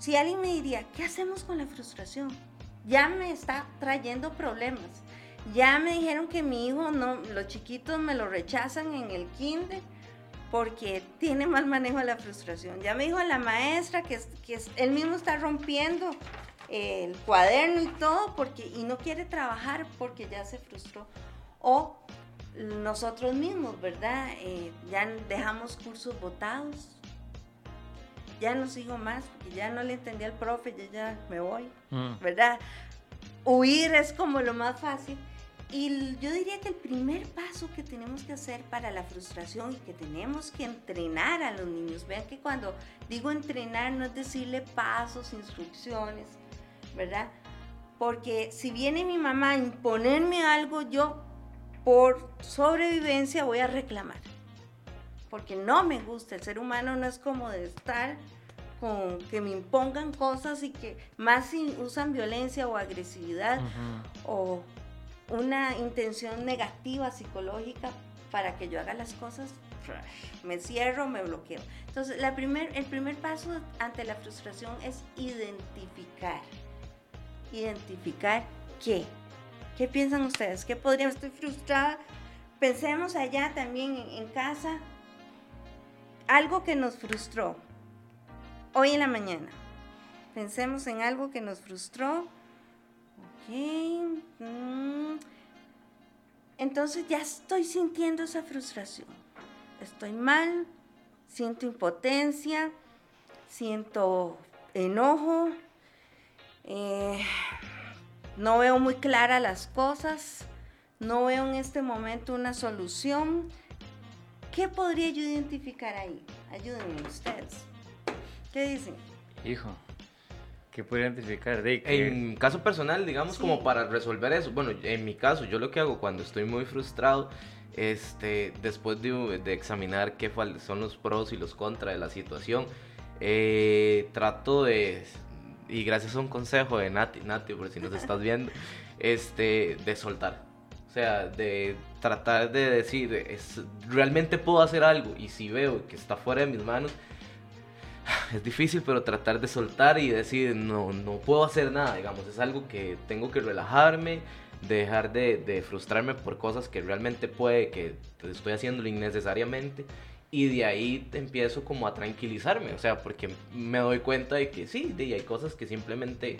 si alguien me diría, ¿qué hacemos con la frustración? ya me está trayendo problemas. Ya me dijeron que mi hijo, no, los chiquitos me lo rechazan en el kinder porque tiene mal manejo de la frustración. Ya me dijo la maestra que, que él mismo está rompiendo el cuaderno y todo porque y no quiere trabajar porque ya se frustró. O nosotros mismos, ¿verdad? Eh, ya dejamos cursos votados ya no sigo más, porque ya no le entendí al profe, ya, ya me voy, mm. ¿verdad? Huir es como lo más fácil. Y yo diría que el primer paso que tenemos que hacer para la frustración y que tenemos que entrenar a los niños, vean que cuando digo entrenar no es decirle pasos, instrucciones, ¿verdad? Porque si viene mi mamá a imponerme algo, yo por sobrevivencia voy a reclamar porque no me gusta. El ser humano no es como de estar con que me impongan cosas y que más si usan violencia o agresividad o una intención negativa psicológica para que yo haga las cosas, me cierro, me bloqueo. Entonces, la primer, el primer paso ante la frustración es identificar. Identificar qué. ¿Qué piensan ustedes? ¿Qué podría? Estoy frustrada. Pensemos allá también en casa algo que nos frustró hoy en la mañana. Pensemos en algo que nos frustró. Ok. Mm. Entonces ya estoy sintiendo esa frustración. Estoy mal, siento impotencia, siento enojo, eh, no veo muy claras las cosas, no veo en este momento una solución ¿Qué podría yo identificar ahí? Ayúdenme ustedes. ¿Qué dicen? Hijo, ¿qué puedo identificar? De En caso personal, digamos, como para resolver eso. Bueno, en mi caso, yo lo que hago cuando estoy muy frustrado, este, después de, examinar qué son los pros y los contras de la situación, eh, trato de, y gracias a un consejo de Nati, Nati, por si nos estás viendo, este, de soltar o sea, de tratar de decir, es, realmente puedo hacer algo y si veo que está fuera de mis manos, es difícil, pero tratar de soltar y decir, no, no puedo hacer nada, digamos, es algo que tengo que relajarme, dejar de, de frustrarme por cosas que realmente puede que estoy haciendo innecesariamente y de ahí empiezo como a tranquilizarme, o sea, porque me doy cuenta de que sí, de, hay cosas que simplemente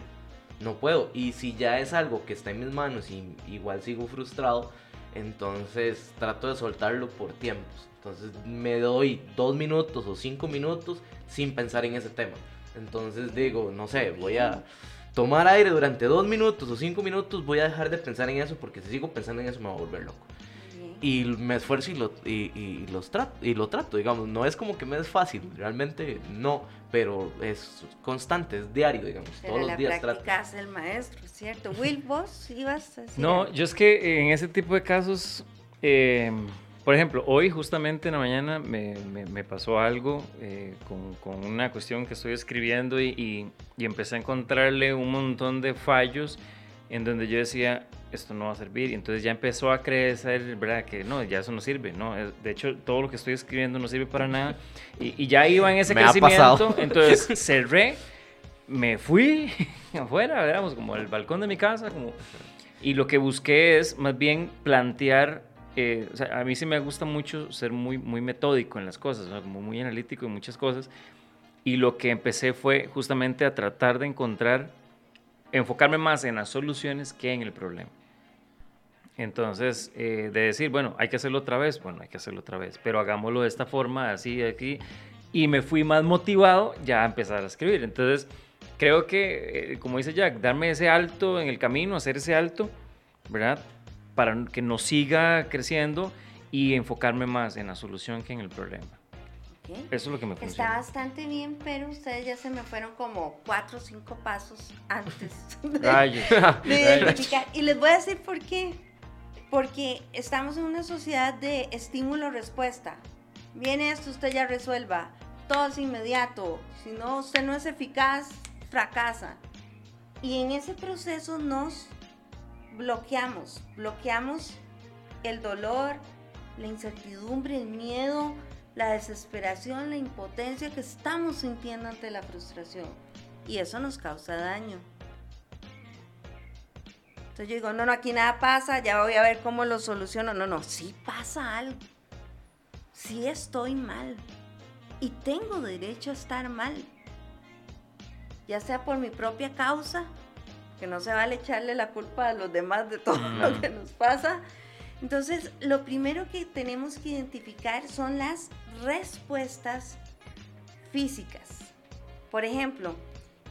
no puedo. Y si ya es algo que está en mis manos y igual sigo frustrado, entonces trato de soltarlo por tiempos. Entonces me doy dos minutos o cinco minutos sin pensar en ese tema. Entonces digo, no sé, voy a tomar aire durante dos minutos o cinco minutos, voy a dejar de pensar en eso porque si sigo pensando en eso me voy a volver loco y me esfuerzo y lo, y, los trato, y lo trato, digamos. No es como que me es fácil, realmente no, pero es constante, es diario, digamos. todos los días trato. el maestro, ¿cierto? Will, vos ibas a decir No, yo es que en ese tipo de casos, eh, por ejemplo, hoy justamente en la mañana me, me, pasó algo eh, con, con, una cuestión que estoy escribiendo y, y empecé a encontrarle un montón de fallos en donde yo decía, esto no va a servir. Y entonces ya empezó a crecer, ¿verdad? Que no, ya eso no sirve, ¿no? De hecho, todo lo que estoy escribiendo no sirve para nada. Y, ya iba en ese crecimiento. Entonces cerré, me fui afuera, veamos, como el balcón de mi casa, como... Y lo que busqué es más bien plantear, eh, o sea, a mí sí me gusta mucho ser muy, muy metódico en las cosas, como muy analítico en muchas cosas. Y lo que empecé fue justamente a tratar de encontrar enfocarme más en las soluciones que en el problema. Entonces, eh, de decir, bueno, hay que hacerlo otra vez, bueno, hay que hacerlo otra vez, pero hagámoslo de esta forma, así, aquí, y me fui más motivado ya a empezar a escribir. Entonces, creo que, eh, como dice Jack, darme ese alto en el camino, hacer ese alto, ¿verdad? Para que no siga creciendo y enfocarme más en la solución que en el problema. Eso es lo que me funciona. Está bastante bien, pero ustedes ya se me fueron como cuatro o cinco pasos antes de, identificar. Y les voy a decir por qué. Porque estamos en una sociedad de estímulo-respuesta. Viene esto, usted ya resuelva. Todo es inmediato. Si no, usted no es eficaz, fracasa. Y en ese proceso nos bloqueamos. Bloqueamos el dolor, la incertidumbre, el miedo, la desesperación, la impotencia que estamos sintiendo ante la frustración. Y eso nos causa daño. Entonces yo digo, no, no, aquí nada pasa, ya voy a ver cómo lo soluciono. No, no, sí pasa algo. Sí estoy mal. Y tengo derecho a estar mal. Ya sea por mi propia causa, que no se vale echarle la culpa a los demás de todo lo que nos pasa, entonces, lo primero que tenemos que identificar son las respuestas físicas. Por ejemplo,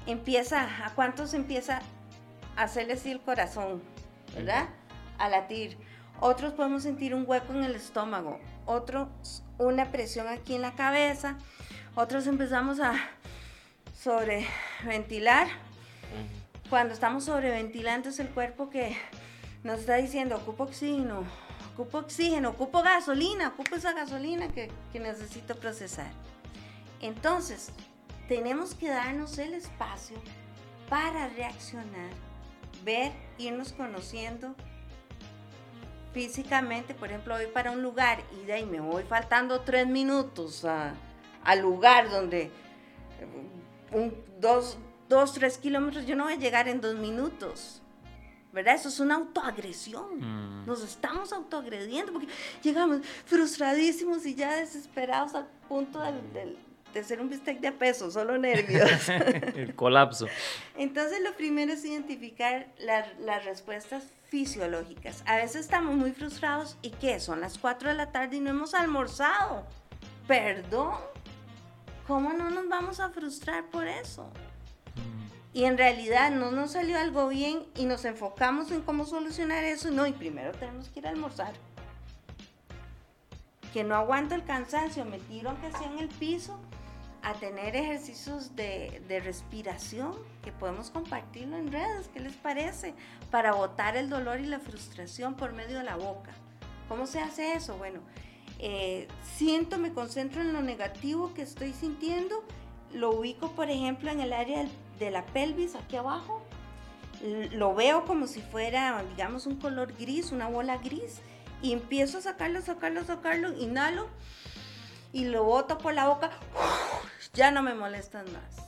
empieza, ¿a cuántos empieza a hacerle así el corazón? ¿Verdad? A latir. Otros podemos sentir un hueco en el estómago, otros una presión aquí en la cabeza, otros empezamos a sobreventilar. Cuando estamos sobreventilando es el cuerpo que nos está diciendo, ocupo oxígeno, ocupo oxígeno, ocupo gasolina, ocupo esa gasolina que, que necesito procesar. Entonces, tenemos que darnos el espacio para reaccionar, ver, irnos conociendo físicamente. Por ejemplo, voy para un lugar y de ahí me voy faltando tres minutos al lugar donde un, dos, dos, tres kilómetros, yo no voy a llegar en dos minutos. ¿Verdad? Eso es una autoagresión. Mm. Nos estamos autoagrediendo porque llegamos frustradísimos y ya desesperados al punto de ser un bistec de peso, solo nervios. El colapso. Entonces lo primero es identificar las respuestas fisiológicas. A veces estamos muy frustrados y ¿qué? Son las 4 de la tarde y no hemos almorzado. Perdón. ¿Cómo no nos vamos a frustrar por eso? Y en realidad no nos salió algo bien y nos enfocamos en cómo solucionar eso, no, y primero tenemos que ir a almorzar. Que no aguanta el cansancio, me tiro aunque sea en el piso a tener ejercicios de, de respiración que podemos compartirlo en redes, ¿qué les parece? Para botar el dolor y la frustración por medio de la boca. ¿Cómo se hace eso? Bueno, eh, siento, me concentro en lo negativo que estoy sintiendo, lo ubico por ejemplo en el área de la pelvis aquí abajo, lo veo como si fuera, digamos, un color gris, una bola gris, y empiezo a sacarlo, sacarlo, sacarlo, inhalo y lo boto por la boca, ya no me molestan más.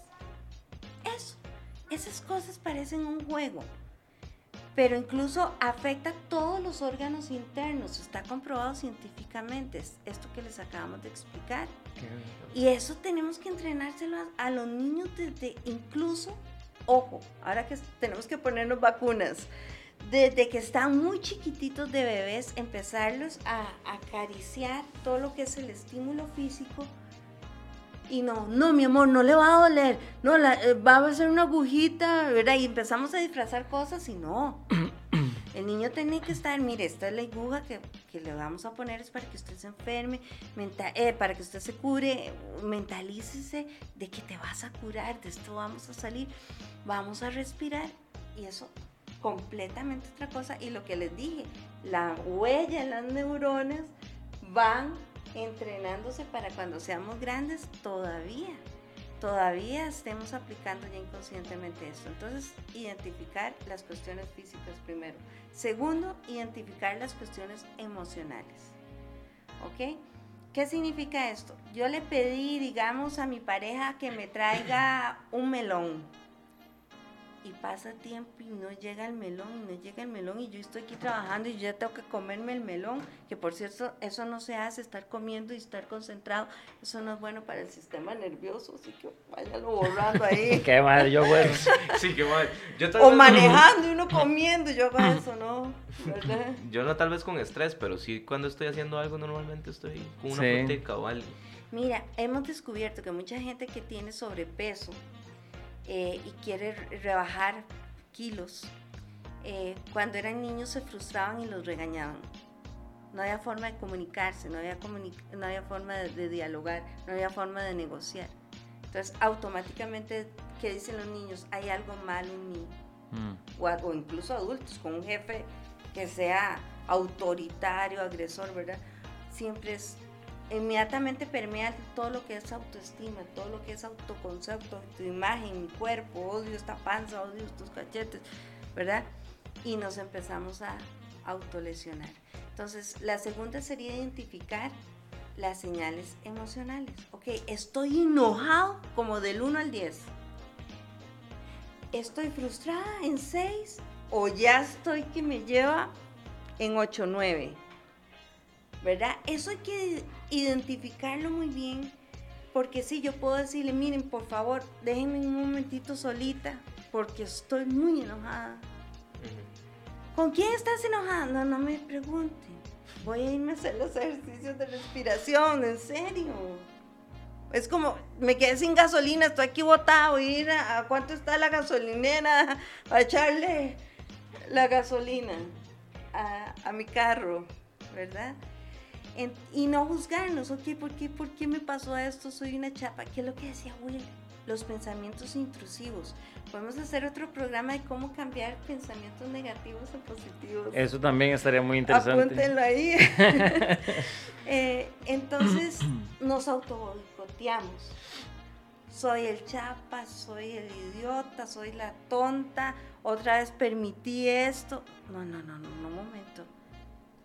Esas cosas parecen un juego, pero incluso afecta todos los órganos internos, está comprobado científicamente, es esto que les acabamos de explicar. Y eso tenemos que entrenárselo a, a los niños desde incluso, ojo, ahora que tenemos que ponernos vacunas, desde que están muy chiquititos de bebés, empezarlos a acariciar todo lo que es el estímulo físico. Y no, no, mi amor, no le va a doler. No, la, eh, va a ser una agujita, ¿verdad? Y empezamos a disfrazar cosas y no. El niño tiene que estar, mire, esta es la aguja que, que le vamos a poner es para que usted se enferme, eh, para que usted se cure, mentalícese de que te vas a curar, de esto vamos a salir, vamos a respirar y eso completamente otra cosa. Y lo que les dije, la huella en las neuronas van entrenándose para cuando seamos grandes todavía. Todavía estemos aplicando ya inconscientemente esto. Entonces, identificar las cuestiones físicas primero. Segundo, identificar las cuestiones emocionales. ¿Ok? ¿Qué significa esto? Yo le pedí, digamos, a mi pareja que me traiga un melón y pasa tiempo y no llega el melón y no llega el melón y yo estoy aquí trabajando y ya tengo que comerme el melón, que por cierto eso no se hace, estar comiendo y estar concentrado, eso no es bueno para el sistema nervioso, así que váyalo borrando ahí. qué mal, yo bueno. sí, qué mal. o manejando y uno comiendo, yo hago eso, ¿no? ¿verdad? Yo no tal vez con estrés, pero sí cuando estoy haciendo algo normalmente estoy con una sí. o algo. Mira, hemos descubierto que mucha gente que tiene sobrepeso, eh, y quiere rebajar kilos, eh, cuando eran niños se frustraban y los regañaban. No había forma de comunicarse, no había, no había forma de, dialogar, no había forma de negociar. Entonces, automáticamente, ¿qué dicen los niños? Hay algo malo en mí. Mm. O, o, incluso adultos, con un jefe que sea autoritario, agresor, ¿verdad? Siempre es inmediatamente permea todo lo que es autoestima, todo lo que es autoconcepto, tu imagen, mi cuerpo, odio esta panza, odio estos cachetes, ¿verdad? Y nos empezamos a autolesionar. Entonces, la segunda sería identificar las señales emocionales. Ok, estoy enojado como del 1 al 10. Estoy frustrada en 6 o ya estoy que me lleva en 8, 9 ¿verdad? Eso hay que identificarlo muy bien, porque si yo puedo decirle, miren, por favor, déjenme un momentito solita, porque estoy muy enojada. ¿Con quién estás enojada? No, no me pregunten. Voy a irme a hacer los ejercicios de respiración, en serio. Es como, me quedé sin gasolina, estoy aquí botado, ir a, a cuánto está la gasolinera a echarle la gasolina a, a mi carro, ¿verdad? Y no juzgarnos, ok, ¿por qué, ¿por qué me pasó esto? Soy una chapa. ¿Qué es lo que decía Will? Los pensamientos intrusivos. Podemos hacer otro programa de cómo cambiar pensamientos negativos a positivos. Eso también estaría muy interesante. Apúntenlo ahí. Eh, entonces nos autoboicoteamos. Soy el chapa, soy el idiota, soy la tonta, otra vez permití esto. No, no, no, no, no, un momento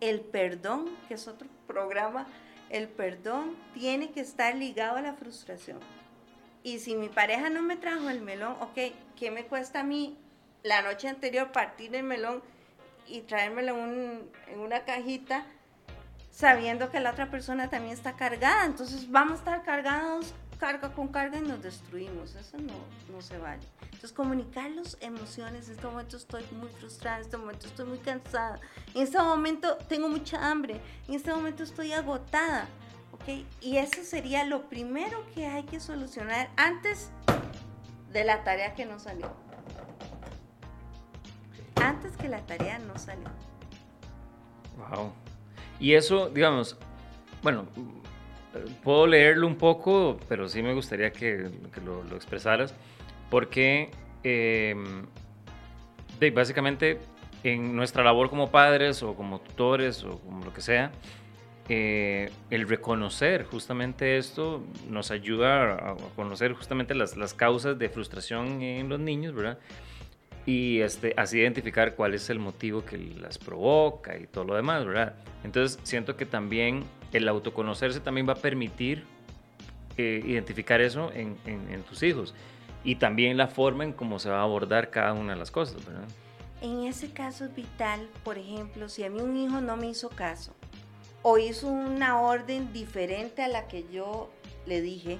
el perdón, que es otro programa, el perdón tiene que estar ligado a la frustración. Y si mi pareja no me trajo el melón, ok, ¿qué me cuesta a mí la noche anterior partir el melón y traérmelo en una cajita sabiendo que la otra persona también está cargada? Entonces vamos a estar cargados carga con carga y nos destruimos. Eso no, no se vale. Entonces, comunicar las emociones. En este momento estoy muy frustrada, en este momento estoy muy cansada, en este momento tengo mucha hambre, en este momento estoy agotada. ¿Ok? Y eso sería lo primero que hay que solucionar antes de la tarea que no salió. Antes que la tarea no salió. Wow. Y eso, digamos, bueno, puedo leerlo un poco, pero sí me gustaría que, lo, expresaras, porque em, básicamente en nuestra labor como padres o como tutores o como lo que sea, eh, el reconocer justamente esto nos ayuda a conocer justamente las, las, causas de frustración en los niños, ¿verdad? Y este, así identificar cuál es el motivo que las provoca y todo lo demás, ¿verdad? Entonces siento que también el autoconocerse también va a permitir eh, identificar eso en, en, tus hijos y también la forma en cómo se va a abordar cada una de las cosas, ¿verdad? En ese caso es vital, por ejemplo, si a mí un hijo no me hizo caso o hizo una orden diferente a la que yo le dije,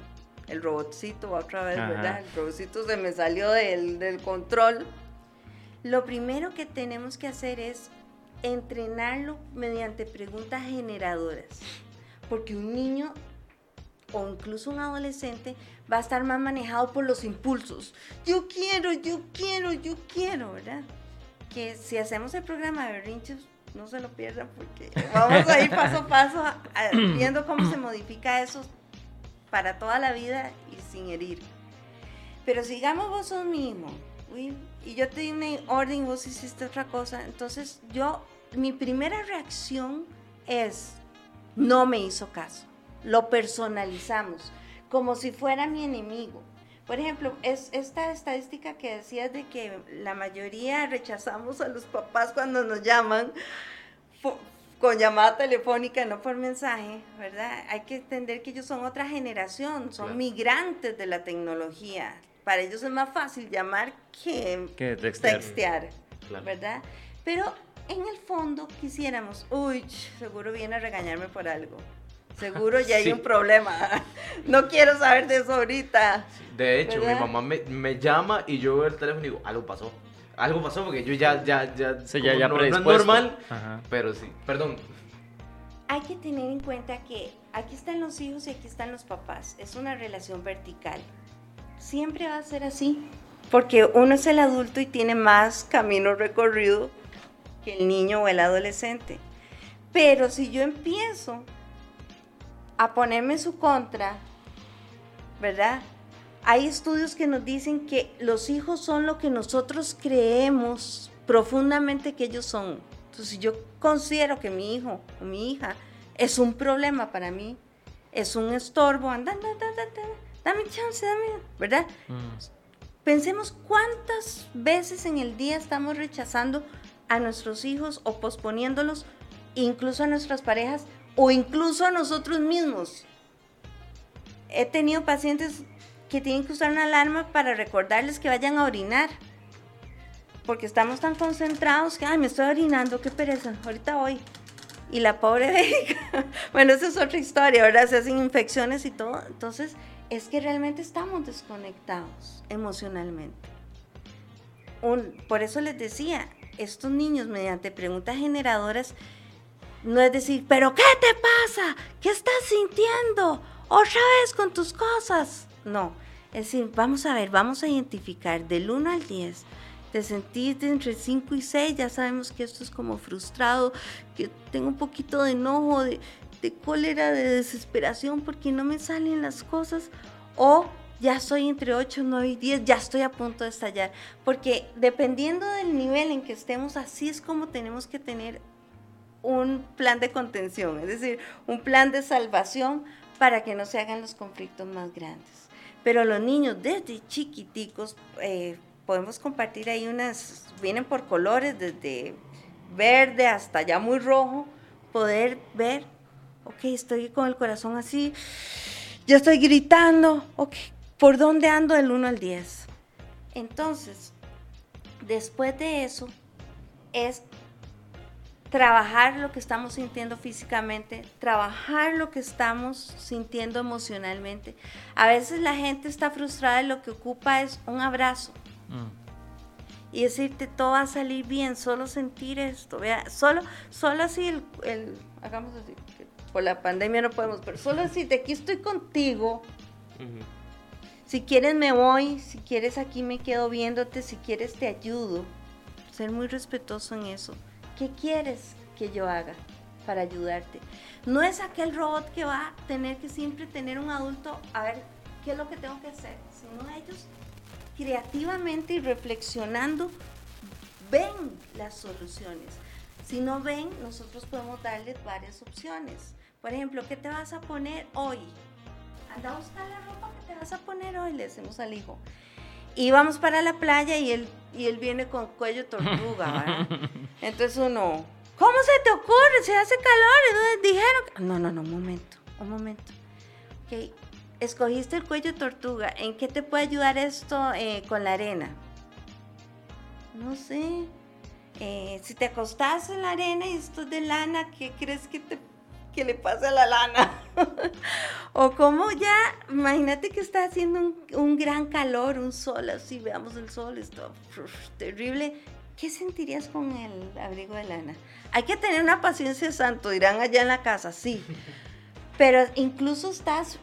el robotcito otra vez, ¿verdad? El robotcito se me salió del, del control. Lo primero que tenemos que hacer es entrenarlo mediante preguntas generadoras, porque un niño o incluso un adolescente va a estar más manejado por los impulsos. Yo quiero, yo quiero, yo quiero, ¿verdad? Que si hacemos el programa de berrinches, no se lo pierdan porque vamos a ir paso a paso viendo cómo se modifica eso para toda la vida y sin herir. Pero sigamos vos sos y yo te di una orden y vos hiciste otra cosa, entonces yo mi primera reacción es, no me hizo caso. Lo personalizamos, como si fuera mi enemigo. Por ejemplo, es esta estadística que decías de que la mayoría rechazamos a los papás cuando nos llaman con llamada telefónica, no por mensaje, ¿verdad? Hay que entender que ellos son otra generación, son migrantes de la tecnología. Para ellos es más fácil llamar que, textear, ¿verdad? Pero en el fondo quisiéramos, uy, seguro viene a regañarme por algo. Seguro ya hay un problema. No quiero saber de eso ahorita. De hecho, mi mamá me, llama y yo veo el teléfono y digo, algo pasó. Algo pasó porque yo ya, ya, ya, ya, ya no, es normal, pero sí. Perdón. Hay que tener en cuenta que aquí están los hijos y aquí están los papás. Es una relación vertical. Siempre va a ser así, porque uno es el adulto y tiene más camino recorrido que el niño o el adolescente. Pero si yo empiezo a ponerme su contra, ¿verdad? Hay estudios que nos dicen que los hijos son lo que nosotros creemos profundamente que ellos son. Entonces, si yo considero que mi hijo o mi hija es un problema para mí, es un estorbo, anda, anda, dame chance, dame, ¿verdad? Mm. Pensemos cuántas veces en el día estamos rechazando a nuestros hijos o posponiéndolos, incluso a nuestras parejas o incluso a nosotros mismos. He tenido pacientes que tienen que usar una alarma para recordarles que vayan a orinar. Porque estamos tan concentrados que, ay, me estoy orinando, qué pereza, ahorita voy. Y la pobre bueno, esa es otra historia, ¿verdad? Se hacen infecciones y todo. Entonces, es que realmente estamos desconectados emocionalmente. por eso les decía, estos niños mediante preguntas generadoras, no es decir, pero ¿qué te pasa? ¿Qué estás sintiendo? Otra vez con tus cosas. No, es decir, vamos a ver, vamos a identificar del 1 al 10. Te sentiste entre 5 y 6, ya sabemos que esto es como frustrado, que tengo un poquito de enojo, de, de cólera, de desesperación porque no me salen las cosas. O ya estoy entre 8, 9 y 10, ya estoy a punto de estallar. Porque dependiendo del nivel en que estemos, así es como tenemos que tener un plan de contención, es decir, un plan de salvación para que no se hagan los conflictos más grandes. Pero los niños desde chiquiticos, eh, podemos compartir ahí unas, vienen por colores, desde verde hasta ya muy rojo, poder ver, ok, estoy con el corazón así, ya estoy gritando, ok, ¿Por dónde ando del 1 al 10? Entonces, después de eso, es trabajar lo que estamos sintiendo físicamente, trabajar lo que estamos sintiendo emocionalmente. A veces la gente está frustrada y lo que ocupa es un abrazo. Mm. Y decirte, todo va a salir bien, solo sentir esto. Vea, solo, solo así, el, hagamos así, por la pandemia no podemos, pero solo así, de aquí estoy contigo. Si quieres me voy, si quieres aquí me quedo viéndote, si quieres te ayudo. Ser muy respetuoso en eso. ¿Qué quieres que yo haga para ayudarte? No es aquel robot que va a tener que siempre tener un adulto a ver qué es lo que tengo que hacer, sino ellos creativamente y reflexionando ven las soluciones. Si no ven, nosotros podemos darles varias opciones. Por ejemplo, ¿qué te vas a poner hoy? Anda a buscar la ropa te vas a poner hoy? Le decimos al hijo. Y vamos para la playa y él, y él viene con cuello tortuga, Entonces uno, ¿cómo se te ocurre? Se hace calor. Entonces dijeron, no, no, no, un momento, un momento. Okay. escogiste el cuello tortuga. ¿En qué te puede ayudar esto eh, con la arena? No sé. Eh, si te acostás en la arena y esto es de lana, ¿qué crees que te que le pasa a la lana? o como ya, imagínate que está haciendo un, gran calor, un sol, así veamos el sol, está terrible. ¿Qué sentirías con el abrigo de lana? Hay que tener una paciencia santo, dirán allá en la casa, sí. Pero incluso estás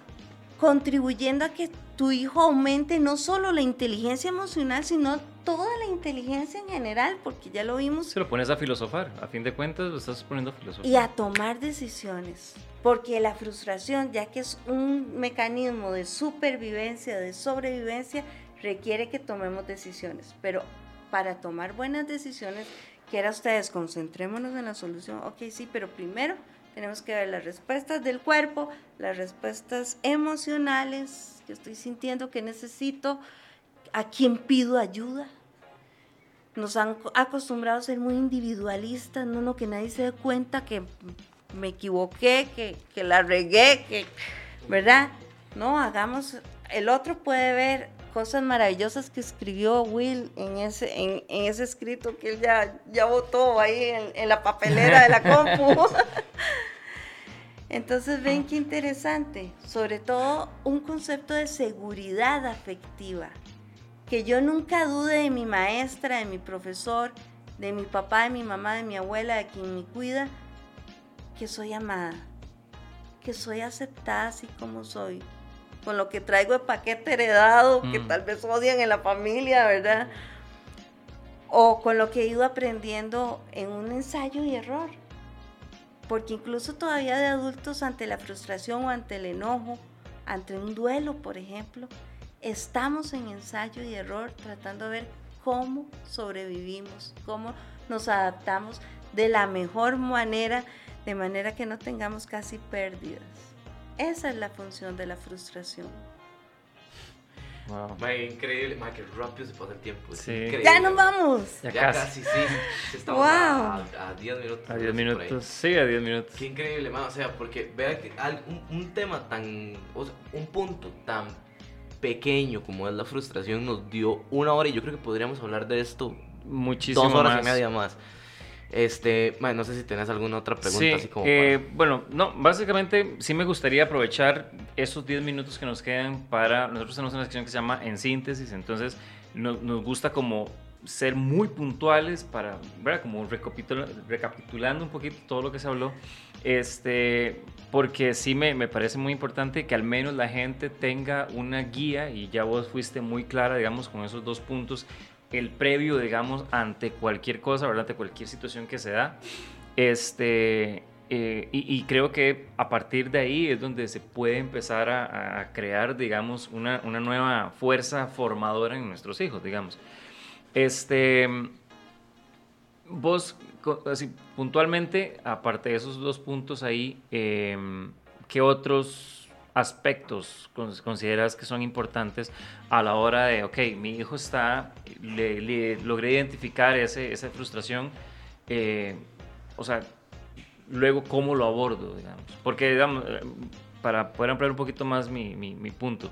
contribuyendo a que tu hijo aumente no solo la inteligencia emocional, sino toda la inteligencia en general, porque ya lo vimos. Se lo pones a filosofar, a fin de cuentas lo estás poniendo a filosofar. Y a tomar decisiones, porque la frustración, ya que es un mecanismo de supervivencia, de sobrevivencia, requiere que tomemos decisiones. Pero para tomar buenas decisiones, quiera ustedes, concentrémonos en la solución. Ok, sí, pero primero tenemos que ver las respuestas del cuerpo, las respuestas emocionales que estoy sintiendo que necesito, a quién pido ayuda. Nos han acostumbrado a ser muy individualistas, no, no, que nadie se dé cuenta que me equivoqué, que, que la regué, que, ¿verdad? No, hagamos, el otro puede ver cosas maravillosas que escribió Will en ese, en, ese escrito que él ya, ya votó ahí en, en la papelera de la compu. Entonces ven qué interesante, sobre todo un concepto de seguridad afectiva, que yo nunca dude de mi maestra, de mi profesor, de mi papá, de mi mamá, de mi abuela, de quien me cuida, que soy amada, que soy aceptada así como soy, con lo que traigo de paquete heredado, que mm. tal vez odian en la familia, ¿verdad? O con lo que he ido aprendiendo en un ensayo y error porque incluso todavía de adultos ante la frustración o ante el enojo, ante un duelo, por ejemplo, estamos en ensayo y error tratando de ver cómo sobrevivimos, cómo nos adaptamos de la mejor manera, de manera que no tengamos casi pérdidas. Esa es la función de la frustración. Wow. increíble. Ma, qué rápido se pasa el tiempo. Sí. Ya nos vamos. Ya, casi. sí. Estamos wow. a 10 minutos. A 10 minutos. Sí, a 10 minutos. Qué increíble, ma. O sea, porque vea que un, un, tema tan. O sea, un punto tan pequeño como es la frustración nos dio una hora y yo creo que podríamos hablar de esto. Muchísimo Dos horas más. y media más. Este, bueno, no sé si tenés alguna otra pregunta. así como eh, bueno, no, básicamente sí me gustaría aprovechar esos 10 minutos que nos quedan para, nosotros tenemos una sección que se llama En Síntesis, entonces nos, nos gusta como ser muy puntuales para, ¿verdad? Como recapitulando un poquito todo lo que se habló, este, porque sí me, me, parece muy importante que al menos la gente tenga una guía y ya vos fuiste muy clara, digamos, con esos dos puntos el previo, digamos, ante cualquier cosa, ¿verdad? Ante cualquier situación que se da. Este, eh, y, creo que a partir de ahí es donde se puede empezar a, crear, digamos, una, una, nueva fuerza formadora en nuestros hijos, digamos. Este, vos, puntualmente, aparte de esos dos puntos ahí, eh, ¿qué otros aspectos consideras que son importantes a la hora de, ok, mi hijo está, logré identificar ese, esa frustración, eh, o sea, luego cómo lo abordo, digamos. Porque, digamos, para poder ampliar un poquito más mi, mi, mi punto,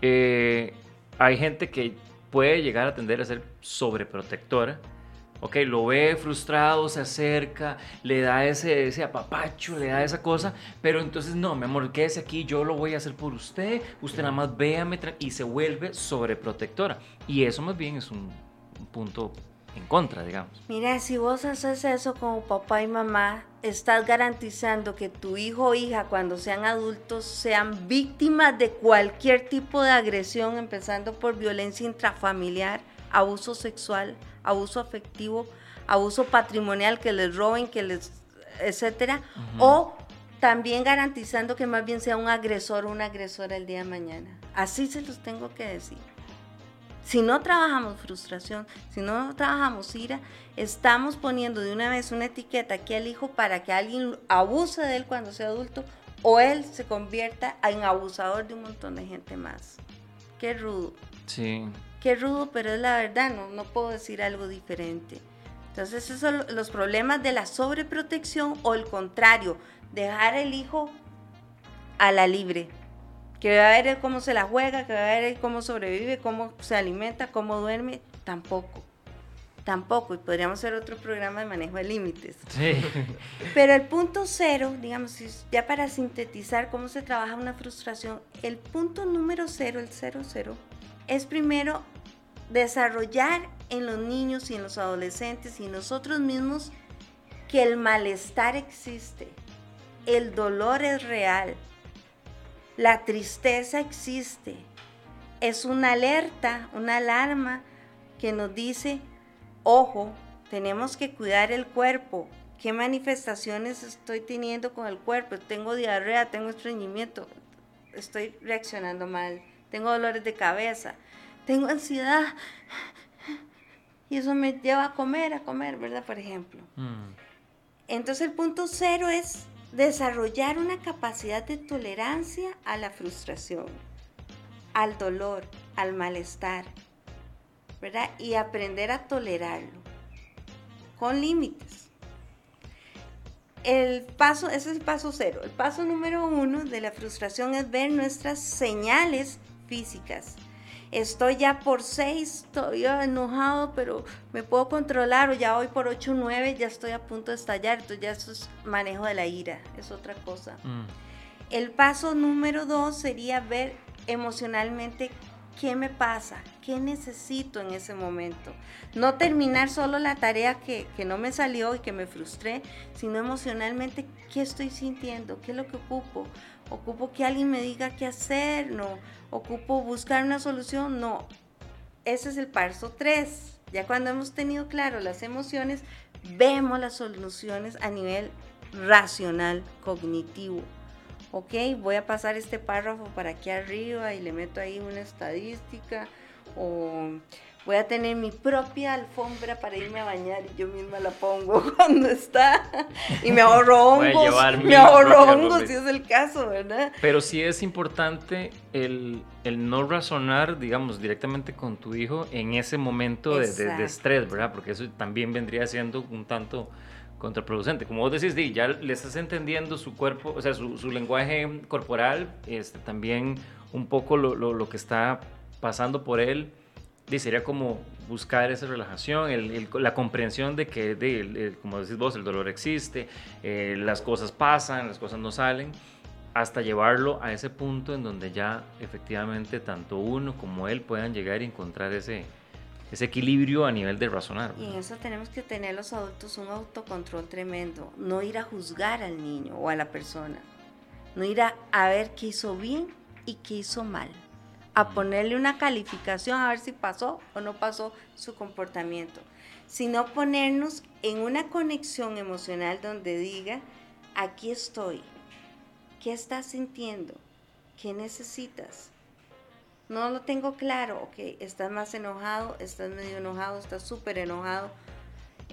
eh, hay gente que puede llegar a tender a ser sobreprotectora, Ok, lo ve frustrado, se acerca, le da ese, ese apapacho, le da esa cosa, pero entonces no, mi amor, quédese aquí, yo lo voy a hacer por usted, usted nada más véame y se vuelve sobreprotectora. Y eso más bien es un, punto en contra, digamos. Mira, si vos haces eso como papá y mamá, estás garantizando que tu hijo o hija cuando sean adultos sean víctimas de cualquier tipo de agresión, empezando por violencia intrafamiliar, abuso sexual, abuso afectivo, abuso patrimonial, que les roben, que les, etcétera, o también garantizando que más bien sea un agresor o una agresora el día de mañana. Así se los tengo que decir. Si no trabajamos frustración, si no trabajamos ira, estamos poniendo de una vez una etiqueta aquí al hijo para que alguien abuse de él cuando sea adulto o él se convierta en abusador de un montón de gente más. Qué rudo. Sí. Qué rudo, pero es la verdad, no, no puedo decir algo diferente. Entonces, esos son los problemas de la sobreprotección o el contrario, dejar el hijo a la libre. que va a ver cómo se la juega, que va a ver cómo sobrevive, cómo se alimenta, cómo duerme, tampoco. Tampoco, y podríamos hacer otro programa de manejo de límites. Sí. Pero el punto cero, digamos, ya para sintetizar cómo se trabaja una frustración, el punto número cero, el cero cero, es primero desarrollar en los niños y en los adolescentes y nosotros mismos que el malestar existe, el dolor es real, la tristeza existe, es una alerta, una alarma que nos dice, ojo, tenemos que cuidar el cuerpo, qué manifestaciones estoy teniendo con el cuerpo, tengo diarrea, tengo estreñimiento, estoy reaccionando mal, tengo dolores de cabeza, tengo ansiedad, y eso me lleva a comer, a comer, ¿verdad? Por ejemplo. Mm. Entonces el punto cero es desarrollar una capacidad de tolerancia a la frustración, al dolor, al malestar, ¿verdad? Y aprender a tolerarlo con límites. El paso, ese es el paso cero. El paso número uno de la frustración es ver nuestras señales físicas estoy ya por 6, todavía enojado, pero me puedo controlar, o ya voy por 8, 9, ya estoy a punto de estallar, entonces ya eso es manejo de la ira, es otra cosa. Mm. El paso número 2 sería ver emocionalmente qué me pasa, qué necesito en ese momento. No terminar solo la tarea que, que, no me salió y que me frustré, sino emocionalmente qué estoy sintiendo, qué es lo que ocupo. Ocupo que alguien me diga qué hacer, no ocupo buscar una solución, no. Ese es el paso 3. Ya cuando hemos tenido claro las emociones, vemos las soluciones a nivel racional, cognitivo. Ok, voy a pasar este párrafo para aquí arriba y le meto ahí una estadística o voy a tener mi propia alfombra para irme a bañar y yo misma la pongo cuando está y me ahorro hongos, me ahorro hongos si es el caso, ¿verdad? Pero sí es importante el, el, no razonar, digamos, directamente con tu hijo en ese momento de, de, estrés, ¿verdad? Porque eso también vendría siendo un tanto contraproducente. Como vos decís, Di, ya le estás entendiendo su cuerpo, o sea, su, su lenguaje corporal, este, también un poco lo, lo, lo que está pasando por él sería como buscar esa relajación, la comprensión de que, como decís vos, el dolor existe, eh, las cosas pasan, las cosas no salen, hasta llevarlo a ese punto en donde ya efectivamente tanto uno como él puedan llegar y encontrar ese, ese equilibrio a nivel de razonar. Y en eso tenemos que tener los adultos un autocontrol tremendo, no ir a juzgar al niño o a la persona, no ir a, a ver qué hizo bien y qué hizo mal a ponerle una calificación a ver si pasó o no pasó su comportamiento, sino ponernos en una conexión emocional donde diga, aquí estoy, ¿qué estás sintiendo? ¿Qué necesitas? No lo tengo claro, ok, estás más enojado, estás medio enojado, estás súper enojado.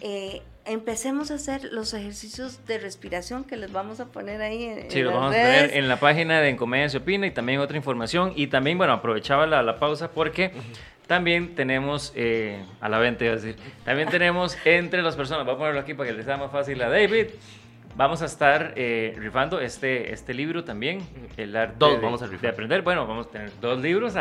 Eh, empecemos a hacer los ejercicios de respiración que les vamos a poner ahí en, sí, los vamos a poner en la página de Encomedia se opina y también otra información. Y también, bueno, aprovechaba la, la pausa porque también tenemos, eh, a la venta, iba a decir, también tenemos entre las personas, voy a ponerlo aquí para que les sea más fácil a David. Vamos a estar eh, rifando este, este libro también, el arte dos, vamos a de aprender. Bueno, vamos a tener dos libros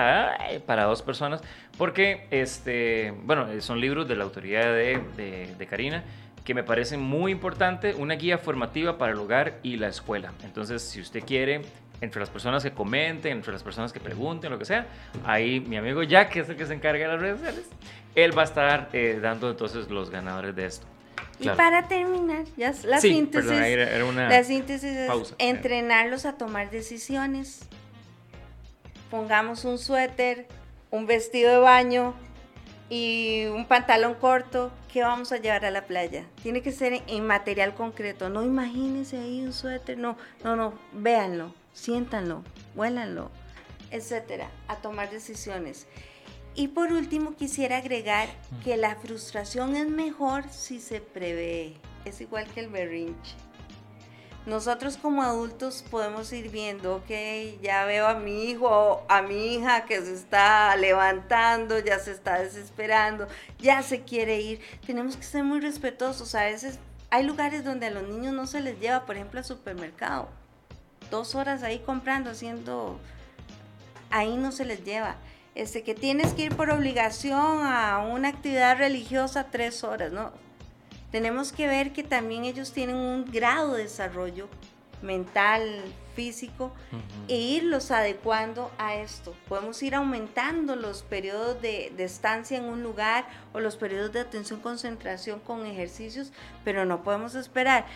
para dos personas, porque este, bueno, son libros de la autoridad de, de, de Karina que me parece muy importante, una guía formativa para el hogar y la escuela. Entonces, si usted quiere, entre las personas que comenten, entre las personas que pregunten, lo que sea, ahí mi amigo Jack, que es el que se encarga de las redes sociales, él va a estar eh, dando entonces los ganadores de esto. Y para terminar, ya la síntesis, la síntesis es entrenarlos a tomar decisiones. Pongamos un suéter, un vestido de baño, y un pantalón corto, ¿qué vamos a llevar a la playa? Tiene que ser en material concreto. No imagínense ahí un suéter, no, no, no, véanlo, siéntanlo, huélanlo, etcétera, a tomar decisiones. Y por último, quisiera agregar que la frustración es mejor si se prevé. Es igual que el berrinche nosotros como adultos podemos ir viendo, ok, ya veo a mi hijo a mi hija que se está levantando, ya se está desesperando, ya se quiere ir. Tenemos que ser muy respetuosos. A veces hay lugares donde a los niños no se les lleva, por ejemplo, al supermercado. Dos horas ahí comprando, haciendo ahí no se les lleva. Este, que tienes que ir por obligación a una actividad religiosa tres horas, ¿no? Tenemos que ver que también ellos tienen un grado de desarrollo mental, físico, e irlos adecuando a esto. Podemos ir aumentando los periodos de, estancia en un lugar o los periodos de atención, concentración con ejercicios, pero no podemos esperar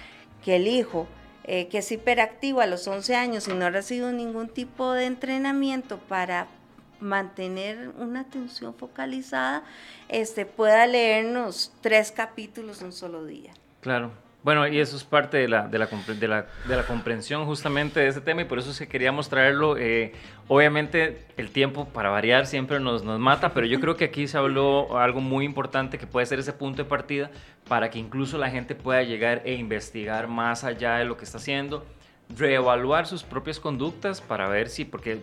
que el hijo eh, que es hiperactivo a los 11 años y no ha recibido ningún tipo de entrenamiento para mantener una atención focalizada, este, pueda leernos tres capítulos en un solo día. Claro, bueno, y eso es parte de la, de la, de la, comprensión justamente de este tema y por eso es que queríamos traerlo. Eh, obviamente el tiempo para variar siempre nos, nos mata, pero yo creo que aquí se habló algo muy importante que puede ser ese punto de partida para que incluso la gente pueda llegar e investigar más allá de lo que está haciendo reevaluar sus propias conductas para ver si, porque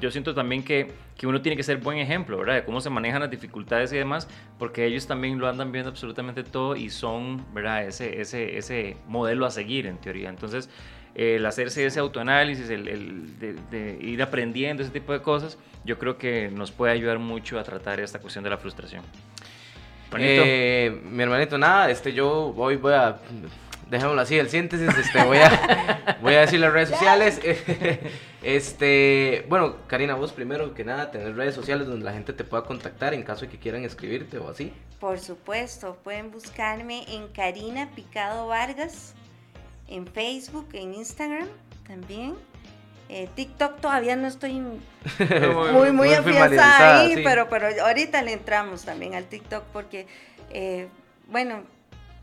yo siento también que, que, uno tiene que ser buen ejemplo, ¿verdad? De cómo se manejan las dificultades y demás, porque ellos también lo andan viendo absolutamente todo y son, ¿verdad? Ese, ese, ese modelo a seguir en teoría. Entonces, el hacerse ese autoanálisis, el, el de, ir aprendiendo ese tipo de cosas, yo creo que nos puede ayudar mucho a tratar esta cuestión de la frustración. Eh, mi hermanito, nada, este, yo hoy voy a dejémoslo así, el síntesis, este, voy, a, voy a decir las redes sociales. Este, bueno, Karina, vos primero que nada, tener redes sociales donde la gente te pueda contactar en caso de que quieran escribirte o así. Por supuesto, pueden buscarme en Karina Picado Vargas, en Facebook, en Instagram también. Eh, TikTok todavía no estoy muy, muy, afianzada ahí, pero, pero ahorita le entramos también al TikTok porque, eh, bueno,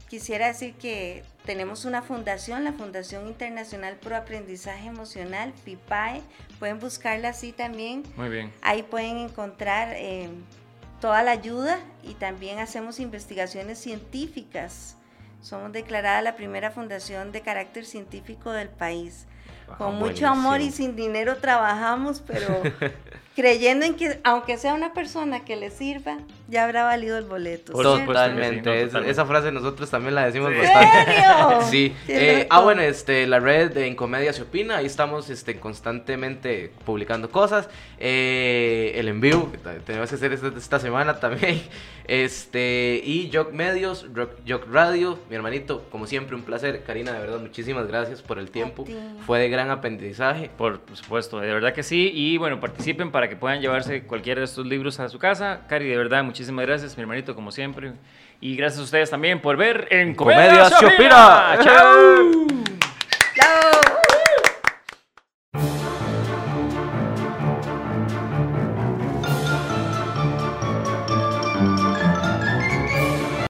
quisiera decir que tenemos una fundación, la Fundación Internacional Pro Aprendizaje Emocional, FIPAE. Pueden buscarla así también. Muy bien. Ahí pueden encontrar eh, toda la ayuda y también hacemos investigaciones científicas. Somos declarada la primera fundación de carácter científico del país. Con mucho amor y sin dinero trabajamos, pero creyendo en que aunque sea una persona que le sirva, ya habrá valido el boleto. Totalmente. esa frase nosotros también la decimos bastante. sí. Eh, ah, bueno, este, la red de En Comedia se opina, ahí estamos este, constantemente publicando cosas. Eh, el envío, que tenemos que hacer esta, semana también. Este, y Jock Medios, Jock Radio, mi hermanito, como siempre, un placer. Karina, de verdad, muchísimas gracias por el tiempo. Fue de gran aprendizaje. Por supuesto, de verdad que sí. Y bueno, participen para que que puedan llevarse cualquiera de estos libros a su casa. Cari, de verdad, muchísimas gracias, mi hermanito, como siempre. Y gracias a ustedes también por ver en Comedia Shopira. ¡Chao! ¡Chao!